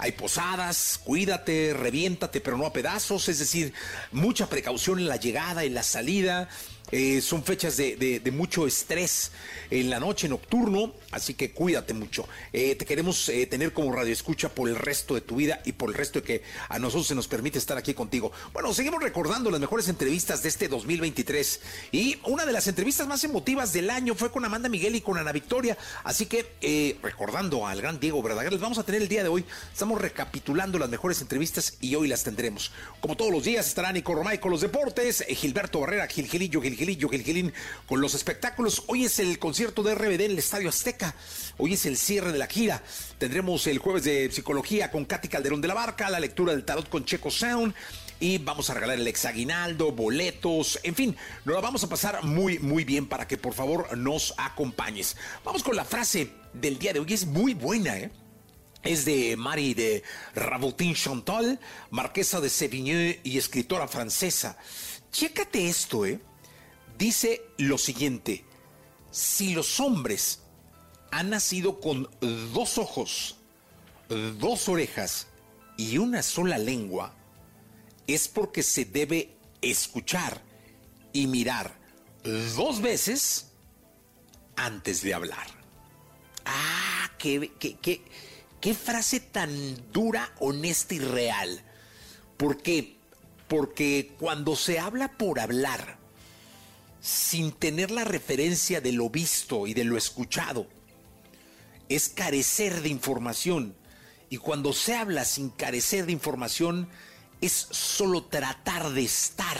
Hay posadas, cuídate, reviéntate, pero no a pedazos. Es decir, mucha precaución en la llegada y la salida. Eh, son fechas de, mucho estrés en la noche nocturno, así que cuídate mucho. Eh, te queremos eh, tener como radio escucha por el resto de tu vida y por el resto de que a nosotros se nos permite estar aquí contigo. Bueno, seguimos recordando las mejores entrevistas de este 2023 y una de las entrevistas más emotivas del año fue con Amanda Miguel y con Ana Victoria, así que recordando al gran Diego Verdaguer, les vamos a tener el día de hoy, estamos recapitulando las mejores entrevistas y hoy las tendremos. Como todos los días estará Nico Romay con los deportes, Gilberto Barrera, Gilgilillo, Gil Gilillo, Gilgilín con los espectáculos. Hoy es el concierto de RBD en el Estadio Azteca. Hoy es el cierre de la gira. Tendremos el jueves de psicología con Katy Calderón de la Barca, la lectura del tarot con Checo Sound y vamos a regalar el exaguinaldo, boletos, en fin, nos la vamos a pasar muy, muy bien para que por favor nos acompañes. Vamos con la frase del día de hoy, es muy buena, ¿eh? Es de Marie de Rabotin Chantal, marquesa de Sévigné y escritora francesa. Chécate esto, ¿eh? Dice lo siguiente, si los hombres han nacido con dos ojos, dos orejas y una sola lengua, es porque se debe escuchar y mirar dos veces antes de hablar. Ah, qué, qué, qué frase tan dura, honesta y real. ¿Por qué? Porque cuando se habla por hablar, sin tener la referencia de lo visto y de lo escuchado. Es carecer de información. Y cuando se habla sin carecer de información, es solo tratar de estar.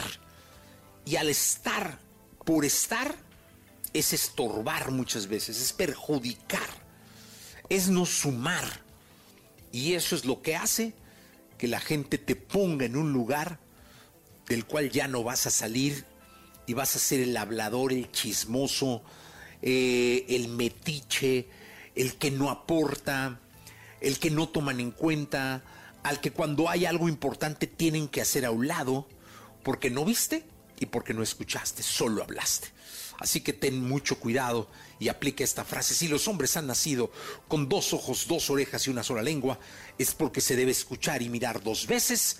Y al estar por estar, es estorbar muchas veces, es perjudicar, es no sumar. Y eso es lo que hace que la gente te ponga en un lugar del cual ya no vas a salir y vas a ser el hablador, el chismoso, eh, el metiche, el que no aporta, el que no toman en cuenta, al que cuando hay algo importante tienen que hacer a un lado, porque no viste y porque no escuchaste, solo hablaste. Así que ten mucho cuidado y aplica esta frase. Si los hombres han nacido con dos ojos, dos orejas y una sola lengua, es porque se debe escuchar y mirar dos veces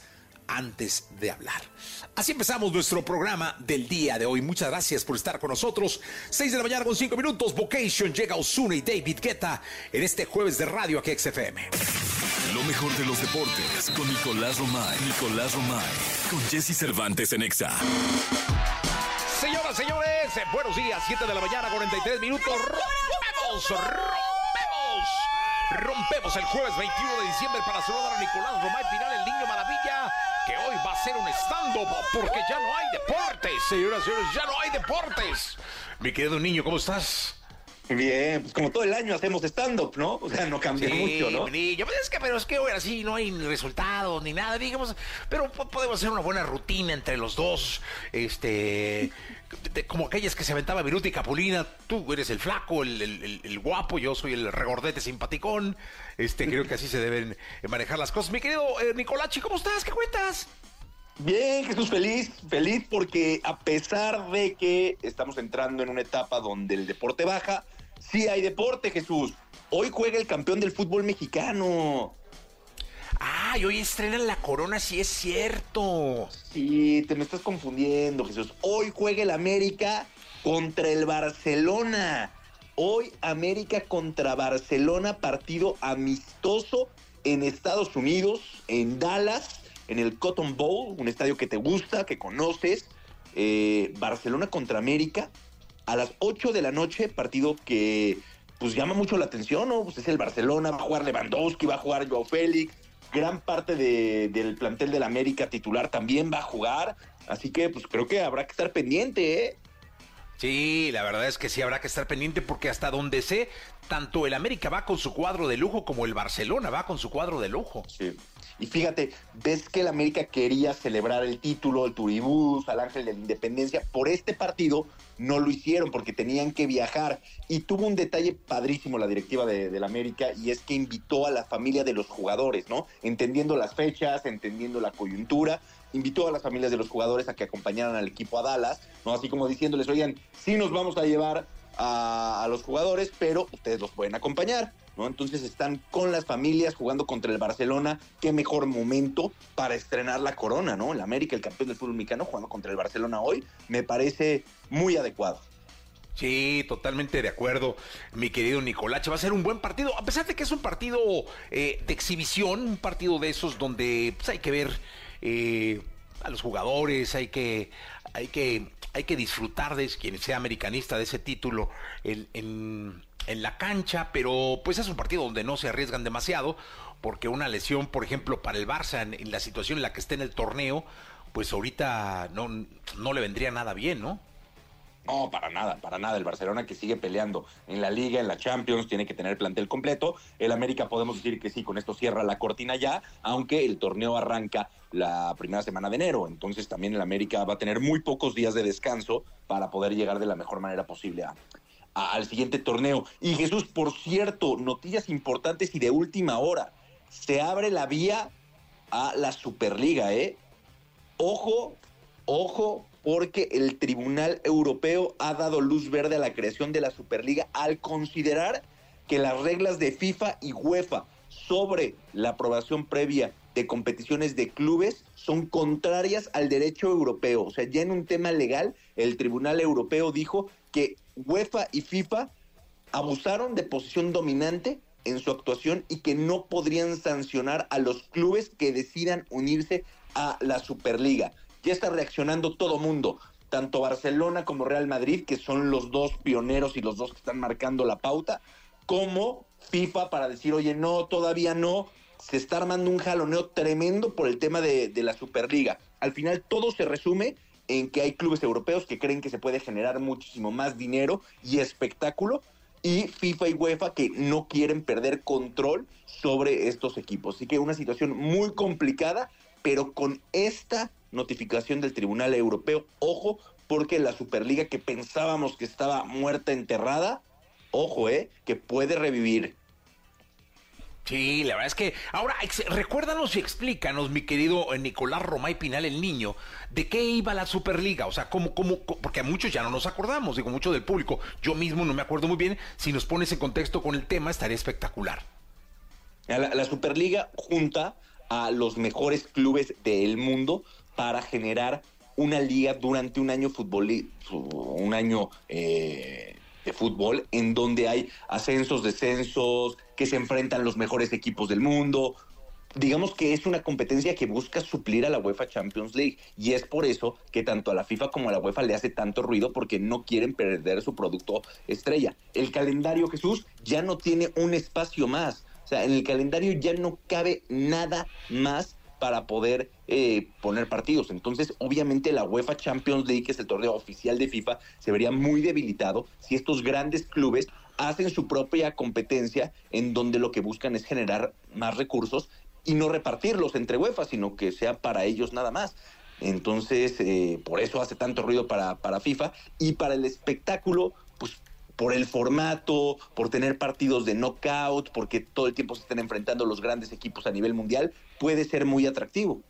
antes de hablar. Así empezamos nuestro programa del día de hoy. Muchas gracias por estar con nosotros. 6 de la mañana con 5 minutos. Vocation llega Osuna y David Guetta en este jueves de radio aquí XFM. Lo mejor de los deportes con Nicolás Romay. Nicolás Romay. Con Jesse Cervantes en Exa. Señoras, señores, buenos días. 7 de la mañana, 43 minutos. ¡Rompemos! ¡Rompemos! Rompemos el jueves 21 de diciembre para saludar a Nicolás Romay Final, el niño maravilla que hoy va a ser un stand-up porque ya no hay deportes, señoras y señores, ya no hay deportes. Mi querido niño, ¿cómo estás? Bien, pues como todo el año hacemos stand-up, ¿no? O sea, no cambia mucho, ¿no? Niño, pues es que, pero es que hoy así no hay ni resultados ni nada, digamos, pero podemos hacer una buena rutina entre los dos, este, como aquellas que se aventaba Viruti y Capulina, tú eres el flaco, el, guapo, yo soy el regordete simpaticón, este, creo que así se deben manejar las cosas. Mi querido eh, Nicolachi, ¿cómo estás? ¿Qué cuentas? Bien, Jesús, feliz, feliz porque a pesar de que estamos entrando en una etapa donde el deporte baja, sí hay deporte, Jesús. Hoy juega el campeón del fútbol mexicano. Ah, y hoy estrenan la corona, sí es cierto. Sí, te me estás confundiendo, Jesús. Hoy juega el América contra el Barcelona. Hoy América contra Barcelona, partido amistoso en Estados Unidos, en Dallas, en el Cotton Bowl, un estadio que te gusta, que conoces. Eh, Barcelona contra América a las 8 de la noche, partido que pues llama mucho la atención, ¿no? Pues es el Barcelona, va a jugar Lewandowski, va a jugar Joao Félix, gran parte del plantel del América titular también va a jugar, así que pues creo que habrá que estar pendiente, ¿eh? Sí, la verdad es que sí habrá que estar pendiente porque hasta donde sé, tanto el América va con su cuadro de lujo como el Barcelona va con su cuadro de lujo. Sí. Y fíjate, ves que el América quería celebrar el título, el Turibús, al Ángel de la Independencia. Por este partido no lo hicieron porque tenían que viajar. Y tuvo un detalle padrísimo la directiva de, del América y es que invitó a la familia de los jugadores, ¿no? Entendiendo las fechas, entendiendo la coyuntura invitó a las familias de los jugadores a que acompañaran al equipo a Dallas, ¿no? Así como diciéndoles, oigan, sí nos vamos a llevar a, los jugadores, pero ustedes los pueden acompañar, ¿no? Entonces están con las familias jugando contra el Barcelona. Qué mejor momento para estrenar la corona, ¿no? El América, el campeón del fútbol mexicano, jugando contra el Barcelona hoy, me parece muy adecuado. Sí, totalmente de acuerdo, mi querido Nicolache. Va a ser un buen partido, a pesar de que es un partido eh, de exhibición, un partido de esos donde pues, hay que ver eh, a los jugadores, hay que, hay que, hay que disfrutar de quien sea americanista de ese título en, en, la cancha, pero pues es un partido donde no se arriesgan demasiado, porque una lesión, por ejemplo, para el Barça en, la situación en la que esté en el torneo, pues ahorita no, no le vendría nada bien, ¿no? No, para nada, para nada. El Barcelona que sigue peleando en la Liga, en la Champions, tiene que tener plantel completo. El América podemos decir que sí, con esto cierra la cortina ya, aunque el torneo arranca la primera semana de enero. Entonces también el América va a tener muy pocos días de descanso para poder llegar de la mejor manera posible al siguiente torneo. Y Jesús, por cierto, noticias importantes y de última hora. Se abre la vía a la Superliga, ¿eh? Ojo, ojo, porque el Tribunal Europeo ha dado luz verde a la creación de la Superliga al considerar que las reglas de FIFA y UEFA sobre la aprobación previa de competiciones de clubes son contrarias al derecho europeo. O sea, ya en un tema legal, el Tribunal Europeo dijo que UEFA y FIFA abusaron de posición dominante en su actuación y que no podrían sancionar a los clubes que decidan unirse a la Superliga ya está reaccionando todo mundo, tanto Barcelona como Real Madrid, que son los dos pioneros y los dos que están marcando la pauta, como FIFA para decir, oye, no, todavía no, se está armando un jaloneo tremendo por el tema de, de la Superliga. Al final todo se resume en que hay clubes europeos que creen que se puede generar muchísimo más dinero y espectáculo y FIFA y UEFA que no quieren perder control sobre estos equipos. Así que una situación muy complicada, pero con esta notificación del Tribunal Europeo. Ojo, porque la Superliga que pensábamos que estaba muerta, enterrada, ojo, eh, que puede revivir. Sí, la verdad es que ahora recuérdanos y explícanos, mi querido eh, Nicolás Romay Pinal, el niño, de qué iba la Superliga, o sea, cómo, cómo, porque a muchos ya no nos acordamos, digo, mucho del público, yo mismo no me acuerdo muy bien, si nos pones en contexto con el tema estaría espectacular. la Superliga junta a los mejores clubes del mundo para generar una liga durante un año un año eh, de fútbol en donde hay ascensos, descensos, que se enfrentan los mejores equipos del mundo. Digamos que es una competencia que busca suplir a la UEFA Champions League y es por eso que tanto a la FIFA como a la UEFA le hace tanto ruido porque no quieren perder su producto estrella. El calendario Jesús ya no tiene un espacio más. O sea, en el calendario ya no cabe nada más para poder eh, poner partidos. Entonces, obviamente la UEFA Champions League, que es el torneo oficial de FIFA, se vería muy debilitado si estos grandes clubes hacen su propia competencia en donde lo que buscan es generar más recursos y no repartirlos entre UEFA, sino que sea para ellos nada más. Entonces, eh, por eso hace tanto ruido para, para FIFA y para el espectáculo, por el formato, por tener partidos de knockout, porque todo el tiempo se están enfrentando los grandes equipos a nivel mundial, puede ser muy atractivo.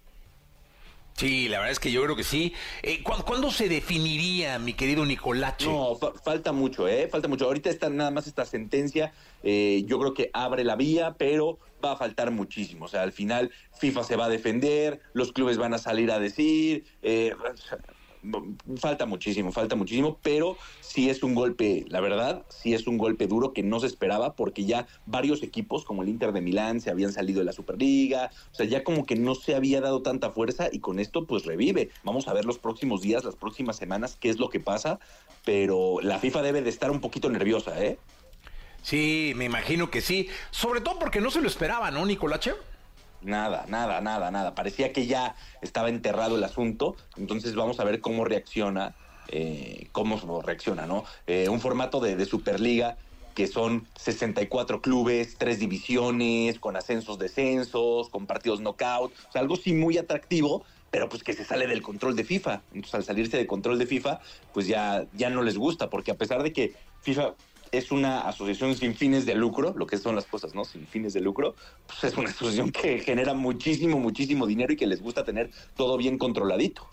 Sí, la verdad es que yo creo que sí. Eh, ¿cuándo, se definiría, mi querido Nicolache? No, falta mucho, ¿eh? Falta mucho. Ahorita está nada más esta sentencia, eh, yo creo que abre la vía, pero va a faltar muchísimo. O sea, al final FIFA se va a defender, los clubes van a salir a decir, eh, falta muchísimo, falta muchísimo, pero sí es un golpe, la verdad, sí es un golpe duro que no se esperaba porque ya varios equipos como el Inter de Milán se habían salido de la Superliga, o sea, ya como que no se había dado tanta fuerza y con esto pues revive. Vamos a ver los próximos días, las próximas semanas, qué es lo que pasa, pero la FIFA debe de estar un poquito nerviosa, ¿eh? Sí, me imagino que sí, sobre todo porque no se lo esperaba, ¿no, Nicolache? Nada, nada, nada, nada. Parecía que ya estaba enterrado el asunto. Entonces vamos a ver cómo reacciona, eh, cómo reacciona, ¿no? Eh, un formato de, Superliga que son 64 clubes, tres divisiones, con ascensos, descensos, con partidos knockout. O sea, algo sí muy atractivo, pero pues que se sale del control de FIFA. Entonces al salirse del control de FIFA, pues ya, ya no les gusta, porque a pesar de que FIFA es una asociación sin fines de lucro, lo que son las cosas, ¿no? Sin fines de lucro, pues es una asociación que genera muchísimo, muchísimo dinero y que les gusta tener todo bien controladito.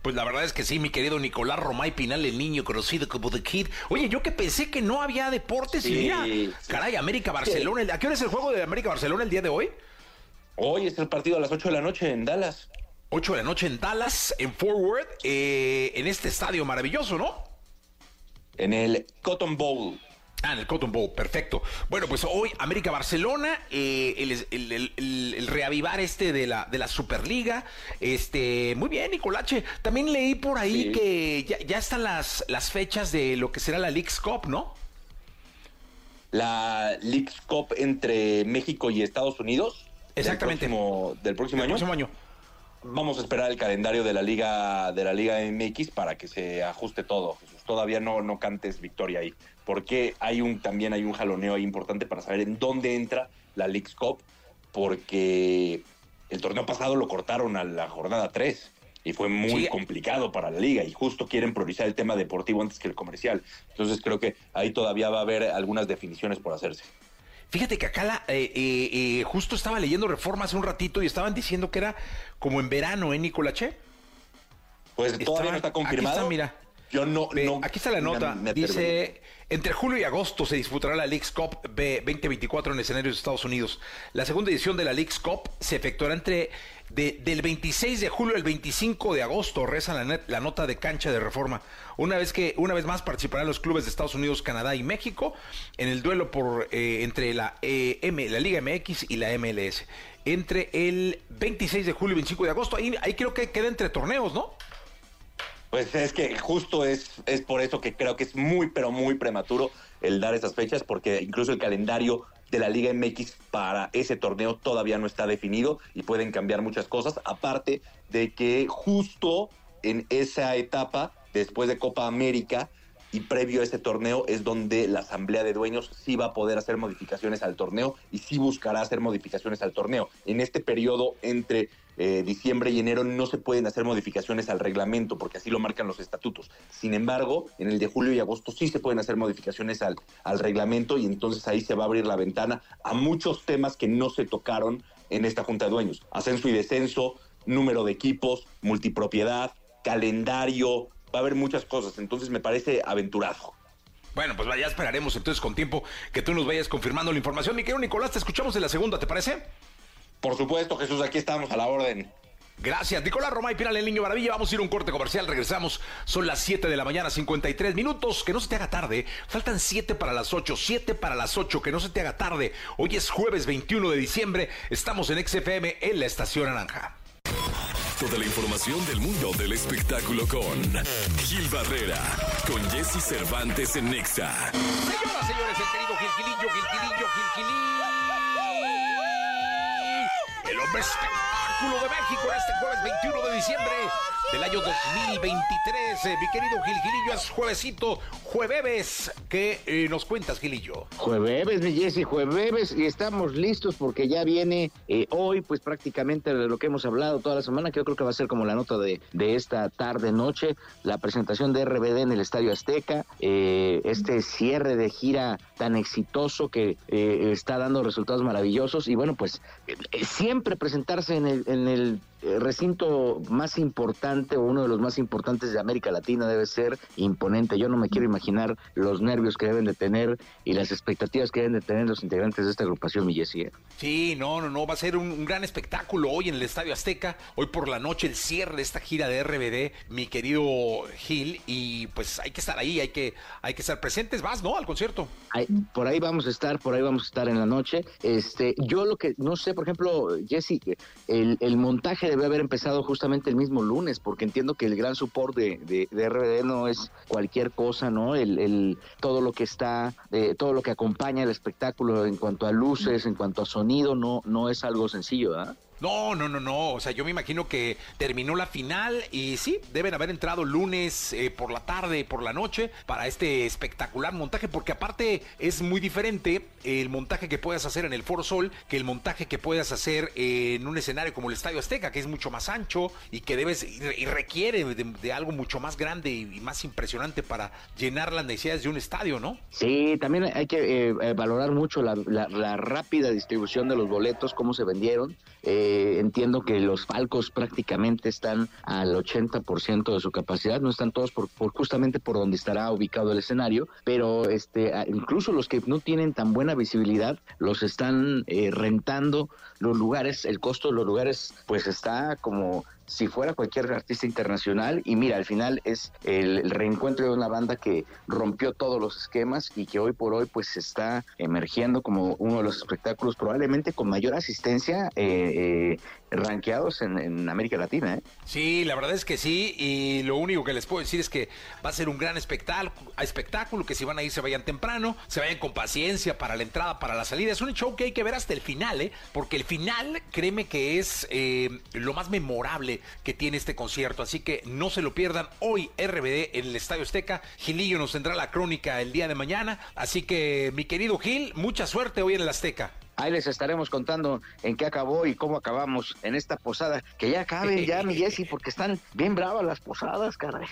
Pues la verdad es que sí, mi querido Nicolás Romay Pinal, el niño conocido como The Kid. Oye, yo que pensé que no había deportes y mira, caray, América Barcelona. ¿A qué hora es el juego de América Barcelona el día de hoy? Hoy es el partido a las 8 de la noche en Dallas. 8 de la noche en Dallas, en Forward, eh, en este estadio maravilloso, ¿no? En el Cotton Bowl. Ah, en el Cotton Bowl, perfecto. Bueno, pues hoy América Barcelona, eh, el, reavivar este de la, de la Superliga. Este, muy bien, Nicolache. También leí por ahí que ya, están las, las fechas de lo que será la League's Cup, ¿no? La League's Cup entre México y Estados Unidos. Exactamente. Del próximo, del próximo año. Próximo año vamos a esperar el calendario de la liga de la liga MX para que se ajuste todo. Todavía no, no cantes victoria ahí, porque hay un también hay un jaloneo ahí importante para saber en dónde entra la League's Cup, porque el torneo pasado lo cortaron a la jornada 3 y fue muy complicado para la liga y justo quieren priorizar el tema deportivo antes que el comercial. Entonces creo que ahí todavía va a haber algunas definiciones por hacerse. Fíjate que acá la, eh, eh, eh, justo estaba leyendo Reforma hace un ratito y estaban diciendo que era como en verano, ¿eh, Nicolache? Pues todavía no está confirmado. Está, mira. Yo no, Aquí está la nota. Dice, entre julio y agosto se disputará la League's Cup B 2024 en escenarios de Estados Unidos. La segunda edición de la League's Cup se efectuará entre del 26 de julio al 25 de agosto, reza la, la, nota de cancha de reforma. Una vez que, una vez más participarán los clubes de Estados Unidos, Canadá y México en el duelo por eh, entre la, eh, M, la Liga MX y la MLS. Entre el 26 de julio y 25 de agosto. Ahí, ahí creo que queda entre torneos, ¿no? Pues es que justo es, es por eso que creo que es muy, pero muy prematuro el dar esas fechas, porque incluso el calendario de la Liga MX para ese torneo todavía no está definido y pueden cambiar muchas cosas, aparte de que justo en esa etapa, después de Copa América y previo a ese torneo, es donde la Asamblea de Dueños sí va a poder hacer modificaciones al torneo y sí buscará hacer modificaciones al torneo. En este periodo entre eh, diciembre y enero no se pueden hacer modificaciones al reglamento porque así lo marcan los estatutos. Sin embargo, en el de julio y agosto sí se pueden hacer modificaciones al, al reglamento y entonces ahí se va a abrir la ventana a muchos temas que no se tocaron en esta Junta de Dueños. Ascenso y descenso, número de equipos, multipropiedad, calendario, va a haber muchas cosas. Entonces me parece aventurado. Bueno, pues ya esperaremos entonces con tiempo que tú nos vayas confirmando la información. Mi querido Nicolás, te escuchamos en la segunda, ¿te parece? Por supuesto, Jesús, aquí estamos a la orden. Gracias, Nicolás Romay Pinal, el niño maravilla. Vamos a ir a un corte comercial, regresamos. Son las 7 de la mañana, 53 minutos. Que no se te haga tarde. Faltan 7 para las 8, 7 para las 8. Que no se te haga tarde. Hoy es jueves 21 de diciembre. Estamos en XFM en la Estación Naranja. Toda la información del mundo del espectáculo con Gil Barrera, con Jesse Cervantes en Nexa. Señoras, señores, el querido Gilgilillo, Gilgilillo, Gilgilillo el hombre de México este jueves 21 de diciembre del año 2023. Eh, mi querido Gil Gilillo, es juevesito, jueves. ¿Qué eh, nos cuentas, Gilillo? Jueves, mi Jesse, jueves. Y estamos listos porque ya viene eh, hoy, pues prácticamente de lo que hemos hablado toda la semana, que yo creo que va a ser como la nota de, de esta tarde-noche, la presentación de RBD en el Estadio Azteca, este cierre de gira tan exitoso que está dando resultados maravillosos. Y bueno, pues siempre presentarse en el, en el recinto más importante o uno de los más importantes de América Latina debe ser imponente. Yo no me quiero imaginar los nervios que deben de tener y las expectativas que deben de tener los integrantes de esta agrupación, mi ¿eh? Sí, no, no, no, va a ser un, gran espectáculo hoy en el Estadio Azteca. Hoy por la noche el cierre de esta gira de RBD, mi querido Gil, y pues hay que estar ahí, hay que, hay que estar presentes. Vas, ¿no? Al concierto. por ahí vamos a estar, por ahí vamos a estar en la noche. Este, yo lo que no sé, por ejemplo, Jesse, el, el montaje debe haber empezado justamente el mismo lunes, porque entiendo que el gran support de, de, RBD no es cualquier cosa, ¿no? El, el todo lo que está, eh, todo lo que acompaña el espectáculo en cuanto a luces, en cuanto a sonido, no, no es algo sencillo, ¿verdad? No, no, no, no. O sea, yo me imagino que terminó la final y sí, deben haber entrado lunes eh, por la tarde, por la noche, para este espectacular montaje, porque aparte es muy diferente el montaje que puedas hacer en el Foro Sol que el montaje que puedas hacer en un escenario como el Estadio Azteca, que es mucho más ancho y que debes y requiere de, algo mucho más grande y más impresionante para llenar las necesidades de un estadio, ¿no? Sí, también hay que eh, valorar mucho la, rápida distribución de los boletos, cómo se vendieron. Eh, eh, entiendo que los Falcos prácticamente están al 80% de su capacidad, no están todos por, justamente por donde estará ubicado el escenario, pero este incluso los que no tienen tan buena visibilidad los están eh, rentando los lugares, el costo de los lugares pues está como si fuera cualquier artista internacional y mira, al final es el, reencuentro de una banda que rompió todos los esquemas y que hoy por hoy pues está emergiendo como uno de los espectáculos probablemente con mayor asistencia eh, eh, rankeados en, América Latina. ¿eh? Sí, la verdad es que sí, y lo único que les puedo decir es que va a ser un gran espectáculo, espectáculo que si van a ir se vayan temprano, se vayan con paciencia para la entrada, para la salida. Es un show que hay que ver hasta el final, ¿eh? porque el final, créeme que es eh, lo más memorable que tiene este concierto, así que no se lo pierdan hoy RBD en el Estadio Azteca. Gilillo nos tendrá la crónica el día de mañana, así que mi querido Gil, mucha suerte hoy en el Azteca. Ahí les estaremos contando en qué acabó y cómo acabamos en esta posada. Que ya acaben ya, mi Jessy, porque están bien bravas las posadas, caray.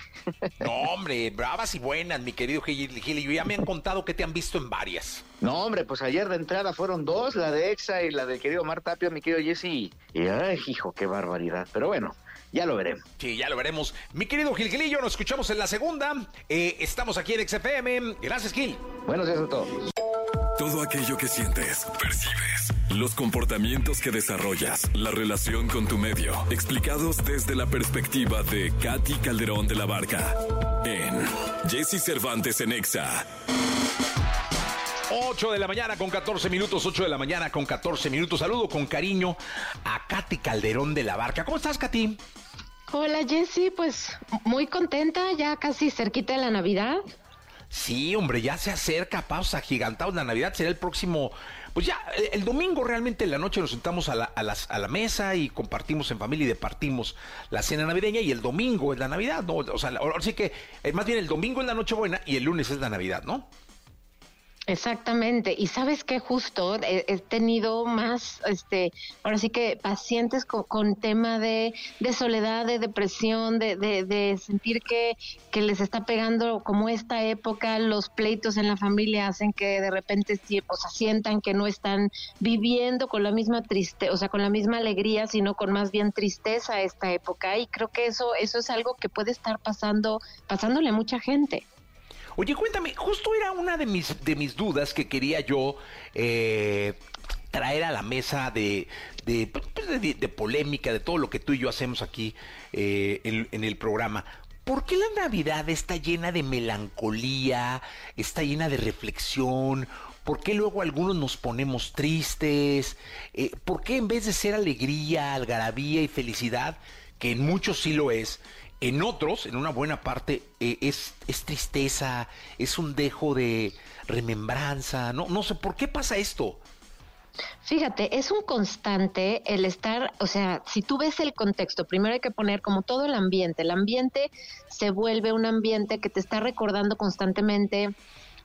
No, hombre, bravas y buenas, mi querido Gil. Gil ya me han contado que te han visto en varias. No, hombre, pues ayer de entrada fueron dos, la de Exa y la del querido Mar Tapia, mi querido Jesse. Y, ay, hijo, qué barbaridad. Pero bueno, ya lo veremos. Sí, ya lo veremos. Mi querido Gil Gilillo, nos escuchamos en la segunda. Eh, estamos aquí en XFM. Gracias, Gil. Buenos días a todos. Todo aquello que sientes, percibes, los comportamientos que desarrollas, la relación con tu medio, explicados desde la perspectiva de Katy Calderón de la Barca en Jesse Cervantes en Exa. 8 de la mañana con 14 minutos, 8 de la mañana con 14 minutos. Saludo con cariño a Katy Calderón de la Barca. ¿Cómo estás, Katy? Hola, Jessy. Pues muy contenta, ya casi cerquita de la Navidad. Sí, hombre, ya se acerca, pausa gigantados. La Navidad será el próximo. Pues ya, el, domingo realmente en la noche nos sentamos a la, a, las, a la mesa y compartimos en familia y departimos la cena navideña. Y el domingo es la Navidad, ¿no? O sea, ahora sí que, eh, más bien el domingo es la Nochebuena y el lunes es la Navidad, ¿no? Exactamente. Y sabes que justo he, tenido más, este, ahora sí que pacientes con, tema de, de, soledad, de depresión, de, de, sentir que, que, les está pegando como esta época, los pleitos en la familia hacen que de repente o sientan que no están viviendo con la misma triste, o sea, con la misma alegría, sino con más bien tristeza esta época. Y creo que eso, eso es algo que puede estar pasando, pasándole a mucha gente. Oye, cuéntame, justo era una de mis, de mis dudas que quería yo eh, traer a la mesa de, pues, de, de, polémica, de todo lo que tú y yo hacemos aquí eh, en, el programa. ¿Por qué la Navidad está llena de melancolía, está llena de reflexión? ¿Por qué luego algunos nos ponemos tristes? Eh, ¿Por qué en vez de ser alegría, algarabía y felicidad, que en muchos sí lo es, en otros, en una buena parte, eh, es, es, tristeza, es un dejo de remembranza, no, no sé, ¿por qué pasa esto? Fíjate, es un constante el estar, o sea, si tú ves el contexto, primero hay que poner como todo el ambiente, el ambiente se vuelve un ambiente que te está recordando constantemente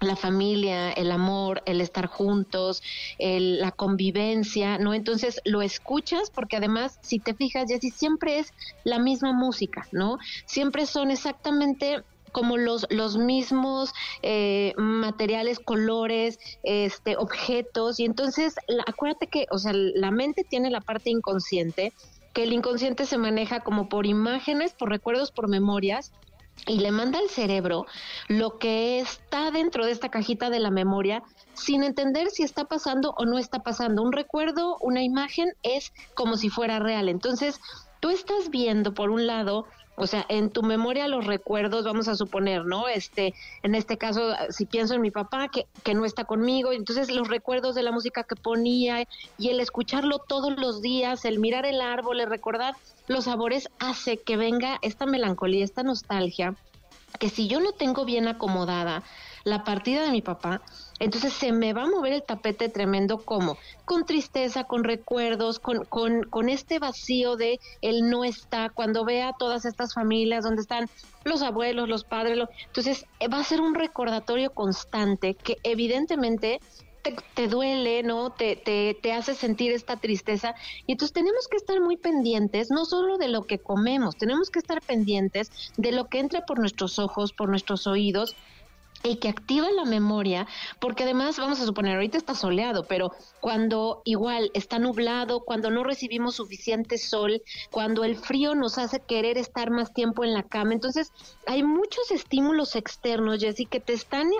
la familia, el amor, el estar juntos, la convivencia, ¿no? Entonces lo escuchas porque además, si te fijas, Jessy, siempre es la misma música, ¿no? Siempre son exactamente como los, los mismos eh, materiales, colores, este, objetos, y entonces acuérdate que, o sea, la mente tiene la parte inconsciente que el inconsciente se maneja como por imágenes, por recuerdos, por memorias, y le manda al cerebro lo que está dentro de esta cajita de la memoria sin entender si está pasando o no está pasando. Un recuerdo, una imagen es como si fuera real. Entonces, tú estás viendo, por un lado, o sea, en tu memoria los recuerdos, vamos a suponer, ¿no? Este, en este caso, si pienso en mi papá que, que no está conmigo, entonces los recuerdos de la música que ponía y el escucharlo todos los días, el mirar el árbol, el recordar los sabores, hace que venga esta melancolía, esta nostalgia, que si yo no tengo bien acomodada la partida de mi papá, entonces se me va a mover el tapete tremendo como con tristeza, con recuerdos, con, con, con este vacío de él no está, cuando vea todas estas familias donde están los abuelos, los padres, entonces va a ser un recordatorio constante que evidentemente te, duele, ¿no? Te, te, te, hace sentir esta tristeza. Y entonces tenemos que estar muy pendientes, no solo de lo que comemos, tenemos que estar pendientes de lo que entra por nuestros ojos, por nuestros oídos y que activa la memoria, porque además vamos a suponer, ahorita está soleado, pero cuando igual está nublado, cuando no recibimos suficiente sol, cuando el frío nos hace querer estar más tiempo en la cama, entonces hay muchos estímulos externos, Jessy, que te están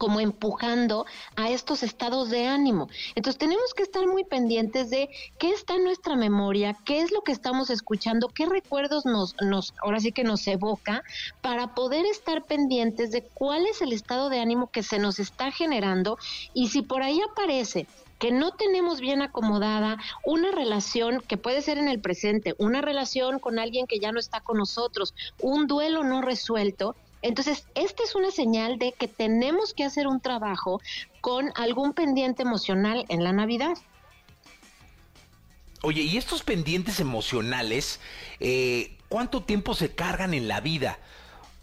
como empujando a estos estados de ánimo. Entonces tenemos que estar muy pendientes de qué está en nuestra memoria, qué es lo que estamos escuchando, qué recuerdos nos, nos, ahora sí que nos evoca, para poder estar pendientes de cuál es el estado de ánimo que se nos está generando y si por ahí aparece que no tenemos bien acomodada una relación que puede ser en el presente, una relación con alguien que ya no está con nosotros, un duelo no resuelto, entonces, esta es una señal de que tenemos que hacer un trabajo con algún pendiente emocional en la Navidad. Oye, ¿y estos pendientes emocionales, eh, cuánto tiempo se cargan en la vida?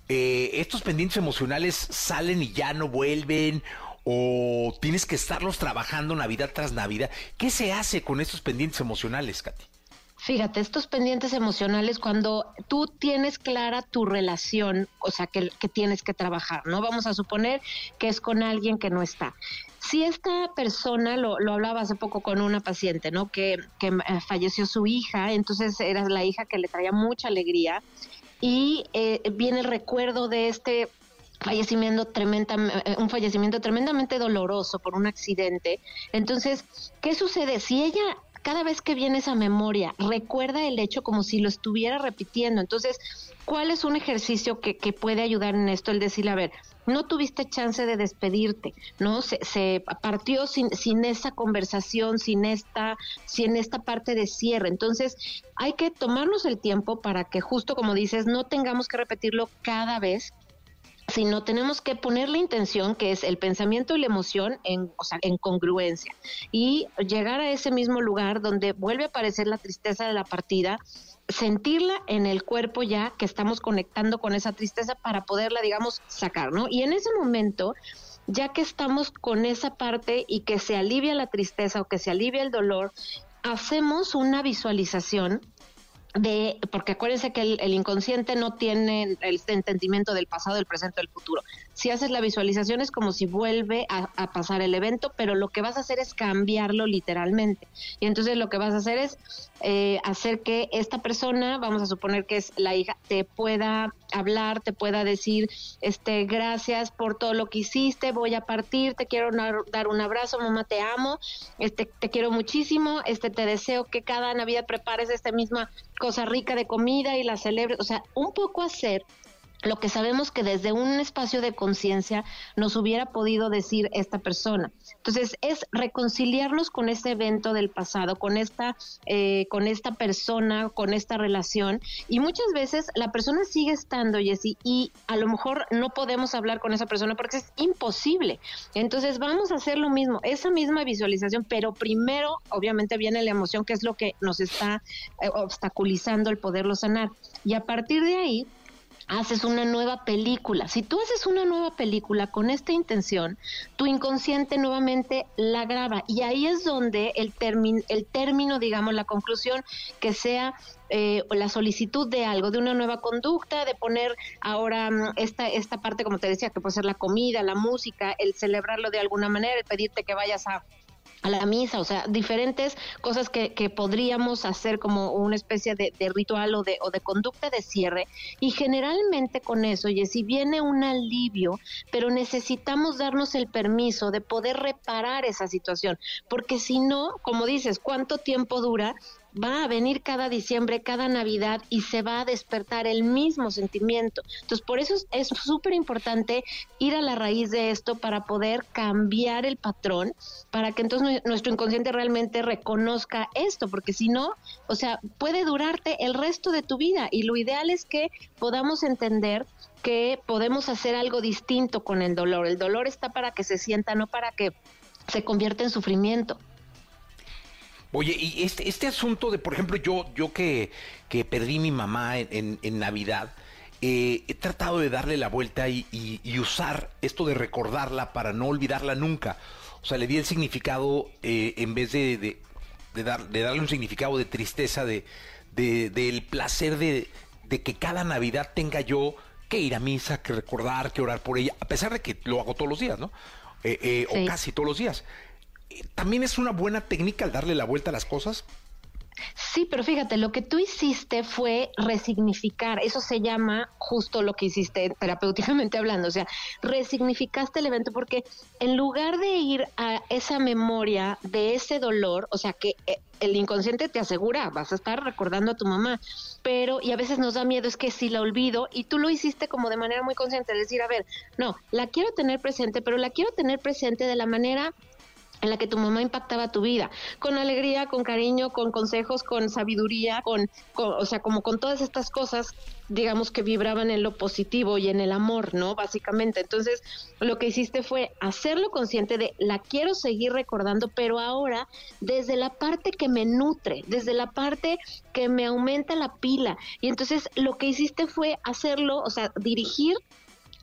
Eh, ¿Estos pendientes emocionales salen y ya no vuelven? ¿O tienes que estarlos trabajando Navidad tras Navidad? ¿Qué se hace con estos pendientes emocionales, Katy? Fíjate, estos pendientes emocionales, cuando tú tienes clara tu relación, o sea, que, tienes que trabajar, ¿no? Vamos a suponer que es con alguien que no está. Si esta persona, lo, lo hablaba hace poco con una paciente, ¿no? Que, que eh, falleció su hija, entonces era la hija que le traía mucha alegría y eh, viene el recuerdo de este fallecimiento tremenda, eh, un fallecimiento tremendamente doloroso por un accidente. Entonces, ¿qué sucede? Si ella cada vez que viene esa memoria, recuerda el hecho como si lo estuviera repitiendo. Entonces, ¿cuál es un ejercicio que, puede ayudar en esto? El decir, a ver, no tuviste chance de despedirte, ¿no? Se, se partió sin, sin esa conversación, sin esta, sin esta parte de cierre. Entonces, hay que tomarnos el tiempo para que justo como dices, no tengamos que repetirlo cada vez sino tenemos que poner la intención que es el pensamiento y la emoción en, o sea, en congruencia y llegar a ese mismo lugar donde vuelve a aparecer la tristeza de la partida, sentirla en el cuerpo ya que estamos conectando con esa tristeza para poderla, digamos, sacar, ¿no? Y en ese momento, ya que estamos con esa parte y que se alivia la tristeza o que se alivia el dolor, hacemos una visualización de, porque acuérdense que el, inconsciente no tiene el entendimiento del pasado, del presente, del futuro. Si haces la visualización es como si vuelve a, pasar el evento, pero lo que vas a hacer es cambiarlo literalmente. Y entonces lo que vas a hacer es eh, hacer que esta persona, vamos a suponer que es la hija, te pueda hablar, te pueda decir, este, gracias por todo lo que hiciste, voy a partir, te quiero dar un abrazo, mamá, te amo, este, te quiero muchísimo, este, te deseo que cada Navidad prepares esta misma cosa rica de comida y la celebres, o sea, un poco hacer lo que sabemos que desde un espacio de conciencia nos hubiera podido decir esta persona. Entonces, es reconciliarnos con ese evento del pasado, con esta, eh, con esta persona, con esta relación. Y muchas veces la persona sigue estando, Jessy, y a lo mejor no podemos hablar con esa persona porque es imposible. Entonces, vamos a hacer lo mismo, esa misma visualización, pero primero, obviamente, viene la emoción, que es lo que nos está eh, obstaculizando el poderlo sanar. Y a partir de ahí, haces una nueva película. Si tú haces una nueva película con esta intención, tu inconsciente nuevamente la graba y ahí es donde el, el término, digamos, la conclusión que sea eh, la solicitud de algo, de una nueva conducta, de poner ahora mm, esta, esta parte, como te decía, que puede ser la comida, la música, el celebrarlo de alguna manera, el pedirte que vayas a a la misa, o sea, diferentes cosas que, que podríamos hacer como una especie de, ritual o de, o de conducta de cierre. Y generalmente con eso, y si viene un alivio, pero necesitamos darnos el permiso de poder reparar esa situación, porque si no, como dices, ¿cuánto tiempo dura? Va a venir cada diciembre, cada Navidad y se va a despertar el mismo sentimiento. Entonces, por eso es súper importante ir a la raíz de esto para poder cambiar el patrón, para que entonces nuestro inconsciente realmente reconozca esto, porque si no, o sea, puede durarte el resto de tu vida y lo ideal es que podamos entender que podemos hacer algo distinto con el dolor. El dolor está para que se sienta, no para que se convierta en sufrimiento. Oye, y este, este asunto de, por ejemplo, yo, yo que, que perdí mi mamá en, en, Navidad, eh, he tratado de darle la vuelta y, y, usar esto de recordarla para no olvidarla nunca. O sea, le di el significado, eh, en vez de, de, dar, de, darle un significado de tristeza, de, del placer de, que cada Navidad tenga yo que ir a misa, que recordar, que orar por ella, a pesar de que lo hago todos los días, ¿no? Eh, o casi todos los días también es una buena técnica al darle la vuelta a las cosas. Sí, pero fíjate, lo que tú hiciste fue resignificar, eso se llama justo lo que hiciste terapéuticamente hablando, o sea, resignificaste el evento porque en lugar de ir a esa memoria de ese dolor, o sea, que eh, el inconsciente te asegura, vas a estar recordando a tu mamá, pero y a veces nos da miedo es que si la olvido y tú lo hiciste como de manera muy consciente, decir, a ver, no, la quiero tener presente, pero la quiero tener presente de la manera en la que tu mamá impactaba tu vida, con alegría, con cariño, con consejos, con sabiduría, con, o sea, como con todas estas cosas, digamos que vibraban en lo positivo y en el amor, ¿no? Básicamente. Entonces, lo que hiciste fue hacerlo consciente de la quiero seguir recordando, pero ahora desde la parte que me nutre, desde la parte que me aumenta la pila. Y entonces lo que hiciste fue hacerlo, o sea, dirigir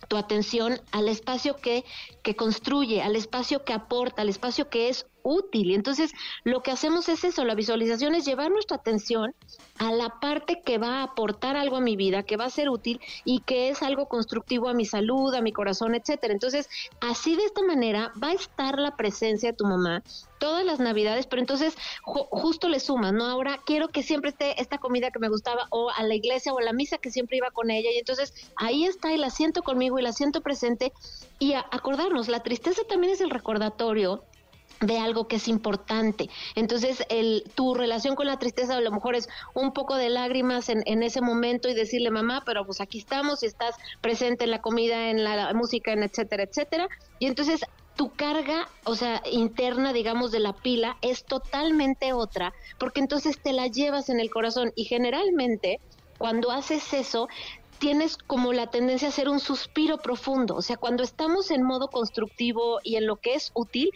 tu atención al espacio que, que construye, al espacio que aporta, al espacio que es útil. Y entonces lo que hacemos es eso, la visualización es llevar nuestra atención a la parte que va a aportar algo a mi vida, que va a ser útil y que es algo constructivo a mi salud, a mi corazón, etcétera. Entonces, así de esta manera va a estar la presencia de tu mamá todas las navidades, pero entonces justo le sumas, ¿no? Ahora quiero que siempre esté esta comida que me gustaba o a la iglesia o a la misa que siempre iba con ella y entonces ahí está y la siento conmigo y la siento presente y acordarnos, la tristeza también es el recordatorio de algo que es importante. Entonces, el, tu relación con la tristeza a lo mejor es un poco de lágrimas en, en, ese momento y decirle, mamá, pero pues aquí estamos y estás presente en la comida, en la, música, en etcétera, etcétera. Y entonces tu carga, o sea, interna, digamos, de la pila es totalmente otra, porque entonces te la llevas en el corazón y generalmente cuando haces eso, tienes como la tendencia a hacer un suspiro profundo. O sea, cuando estamos en modo constructivo y en lo que es útil,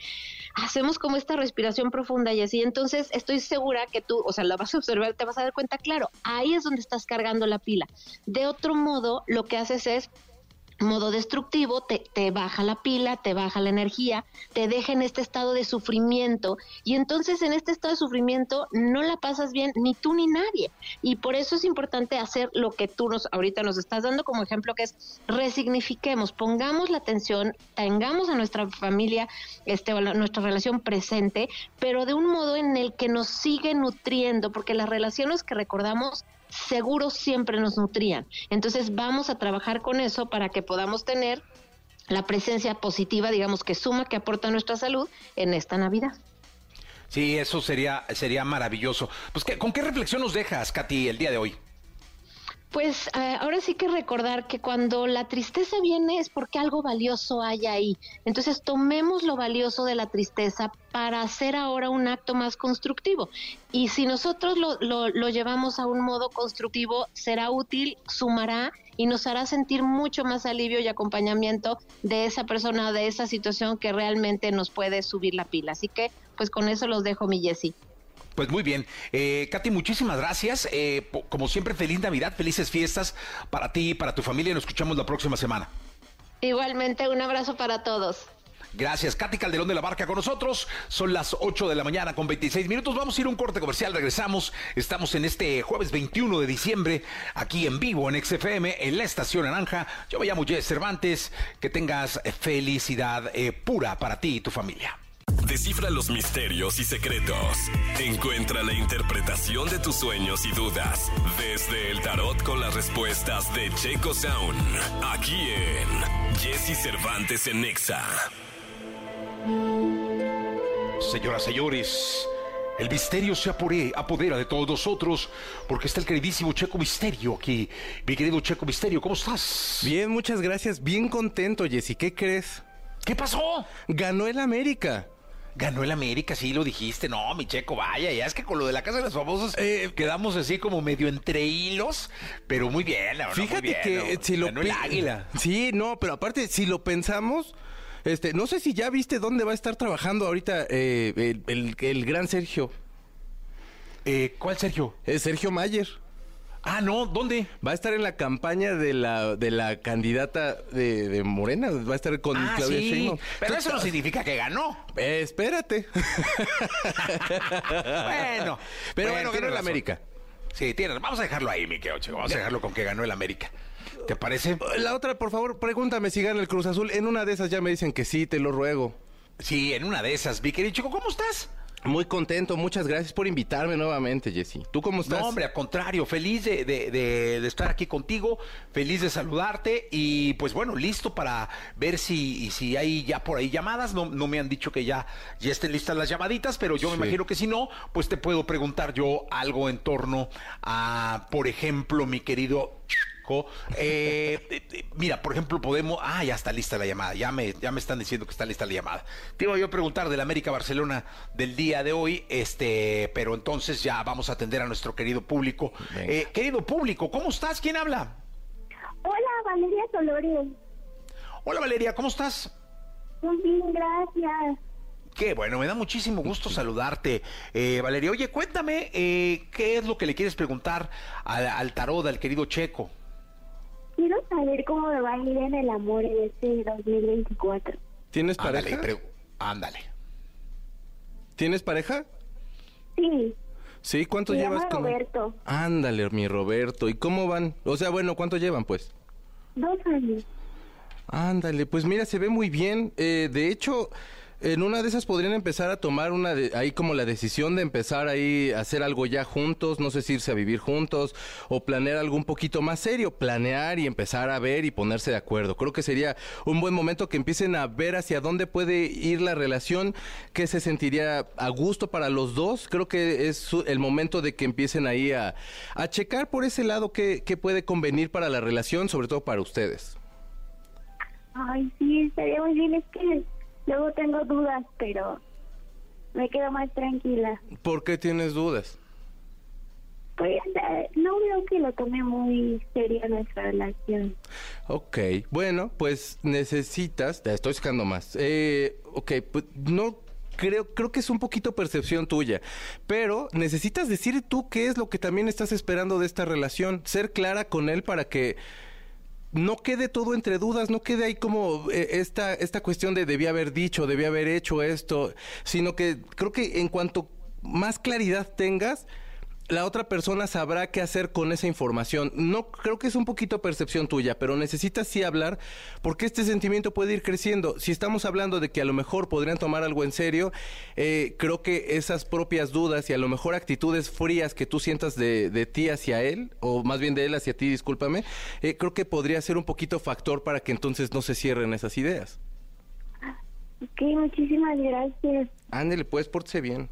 hacemos como esta respiración profunda y así. Entonces, estoy segura que tú, o sea, la vas a observar, te vas a dar cuenta, claro, ahí es donde estás cargando la pila. De otro modo, lo que haces es modo destructivo, te, te, baja la pila, te baja la energía, te deja en este estado de sufrimiento y entonces en este estado de sufrimiento no la pasas bien ni tú ni nadie. Y por eso es importante hacer lo que tú nos ahorita nos estás dando como ejemplo que es resignifiquemos, pongamos la atención, tengamos a nuestra familia, este, nuestra relación presente, pero de un modo en el que nos sigue nutriendo, porque las relaciones que recordamos seguro siempre nos nutrían. Entonces vamos a trabajar con eso para que podamos tener la presencia positiva, digamos, que suma, que aporta nuestra salud en esta Navidad. Sí, eso sería, sería maravilloso. Pues, ¿con qué reflexión nos dejas, Katy, el día de hoy? Pues eh, ahora sí que recordar que cuando la tristeza viene es porque algo valioso hay ahí. Entonces tomemos lo valioso de la tristeza para hacer ahora un acto más constructivo. Y si nosotros lo, lo, lo llevamos a un modo constructivo, será útil, sumará y nos hará sentir mucho más alivio y acompañamiento de esa persona, de esa situación que realmente nos puede subir la pila. Así que pues con eso los dejo, mi Jessie. Pues muy bien. Eh, Katy, muchísimas gracias. Eh, como siempre, feliz Navidad, felices fiestas para ti y para tu familia. Nos escuchamos la próxima semana. Igualmente, un abrazo para todos. Gracias, Katy Calderón de la Barca con nosotros. Son las 8 de la mañana con 26 minutos. Vamos a ir a un corte comercial. Regresamos. Estamos en este jueves 21 de diciembre, aquí en vivo en XFM, en la Estación Naranja. Yo me llamo Jess Cervantes. Que tengas felicidad eh, pura para ti y tu familia. Descifra los misterios y secretos. Encuentra la interpretación de tus sueños y dudas desde el tarot con las respuestas de Checo Sound. Aquí en Jesse Cervantes en Nexa. Señoras, señores, el misterio se apore- apodera de todos nosotros porque está el queridísimo Checo Misterio aquí. Mi querido Checo Misterio, ¿cómo estás? Bien, muchas gracias. Bien contento, Jessy. ¿Qué crees? ¿Qué pasó? Ganó el América. Ganó el América, sí lo dijiste. No, mi Checo, vaya, ya es que con lo de la Casa de los Famosos Eh, quedamos así como medio entre hilos, pero muy bien, la verdad, muy Fíjate bien, que ¿no? si lo Ganó el Águila. Sí, no, pero aparte, si lo pensamos, este, no sé si ya viste dónde va a estar trabajando ahorita eh, el, el- el gran Sergio. Eh, ¿Cuál, Sergio? Eh, Sergio Mayer. Ah, no, ¿dónde? Va a estar en la campaña de la, de la candidata de, de Morena. Va a estar con ah, Claudia sí, Sheinbaum. pero eso no significa que ganó. Eh, espérate. bueno, Pero bueno, ganó el. América. Sí, tienes. Vamos a dejarlo ahí, mi Checo. Vamos a dejarlo con que ganó el América. ¿Te parece? La otra, por favor, pregúntame si gana el Cruz Azul. En una de esas ya me dicen que sí, te lo ruego. Sí, en una de esas. Querido Chico, ¿cómo estás? Muy contento, muchas gracias por invitarme nuevamente, Jessy. ¿Tú cómo estás? No, hombre, al contrario, feliz de, de- de- de estar aquí contigo, feliz de saludarte y pues bueno, listo para ver si, si hay ya por ahí llamadas. No, no me han dicho que ya, ya estén listas las llamaditas, pero yo me imagino que si no, pues te puedo preguntar yo algo en torno a, por ejemplo, mi querido... Eh, eh, eh, mira, por ejemplo, podemos. Ah, ya está lista la llamada. Ya me, ya me están diciendo que está lista la llamada. Te iba yo a preguntar del América Barcelona del día de hoy, este, pero entonces ya vamos a atender a nuestro querido público. Eh, querido público, ¿cómo estás? ¿Quién habla? Hola, Valeria Dolores. Hola Valeria, ¿cómo estás? Muy bien, gracias. Qué bueno, me da muchísimo gusto saludarte, eh, Valeria. Oye, cuéntame, eh, ¿qué es lo que le quieres preguntar al, al tarot, al querido Checo? Quiero saber cómo me va a ir en el amor en este 2024. ¿Tienes Ándale, pareja? pre- ándale. ¿Tienes pareja? Sí, Sí, ¿cuánto me llevas con? Roberto. Ándale, mi Roberto. ¿Y cómo van? O sea, bueno, ¿cuánto llevan, pues? Dos años. Ándale, pues mira, se ve muy bien. Eh, de hecho, en una de esas podrían empezar a tomar una de, ahí como la decisión de empezar ahí a hacer algo ya juntos, no sé si irse a vivir juntos o planear algo un poquito más serio, planear y empezar a ver y ponerse de acuerdo. Creo que sería un buen momento que empiecen a ver hacia dónde puede ir la relación, que se sentiría a gusto para los dos. Creo que es el momento de que empiecen ahí a, a checar por ese lado qué, qué puede convenir para la relación, sobre todo para ustedes. Ay, sí, estaría muy bien. Es que luego tengo dudas, pero me quedo más tranquila. ¿Por qué tienes dudas? Pues eh, no veo que lo tome muy serio nuestra relación. Ok, bueno, pues necesitas, te estoy sacando más. Eh, ok, pues no creo, creo que es un poquito percepción tuya, pero necesitas decir tú qué es lo que también estás esperando de esta relación, ser clara con él para que no quede todo entre dudas, no quede ahí como eh, esta, esta cuestión de debía haber dicho, debía haber hecho esto, sino que creo que en cuanto más claridad tengas, la otra persona sabrá qué hacer con esa información. No creo que es un poquito percepción tuya, pero necesitas sí hablar porque este sentimiento puede ir creciendo. Si estamos hablando de que a lo mejor podrían tomar algo en serio, eh, creo que esas propias dudas y a lo mejor actitudes frías que tú sientas de, de ti hacia él, o más bien de él hacia ti, discúlpame, eh, creo que podría ser un poquito factor para que entonces no se cierren esas ideas. Ok, muchísimas gracias. Ándele, pues, pórtese bien.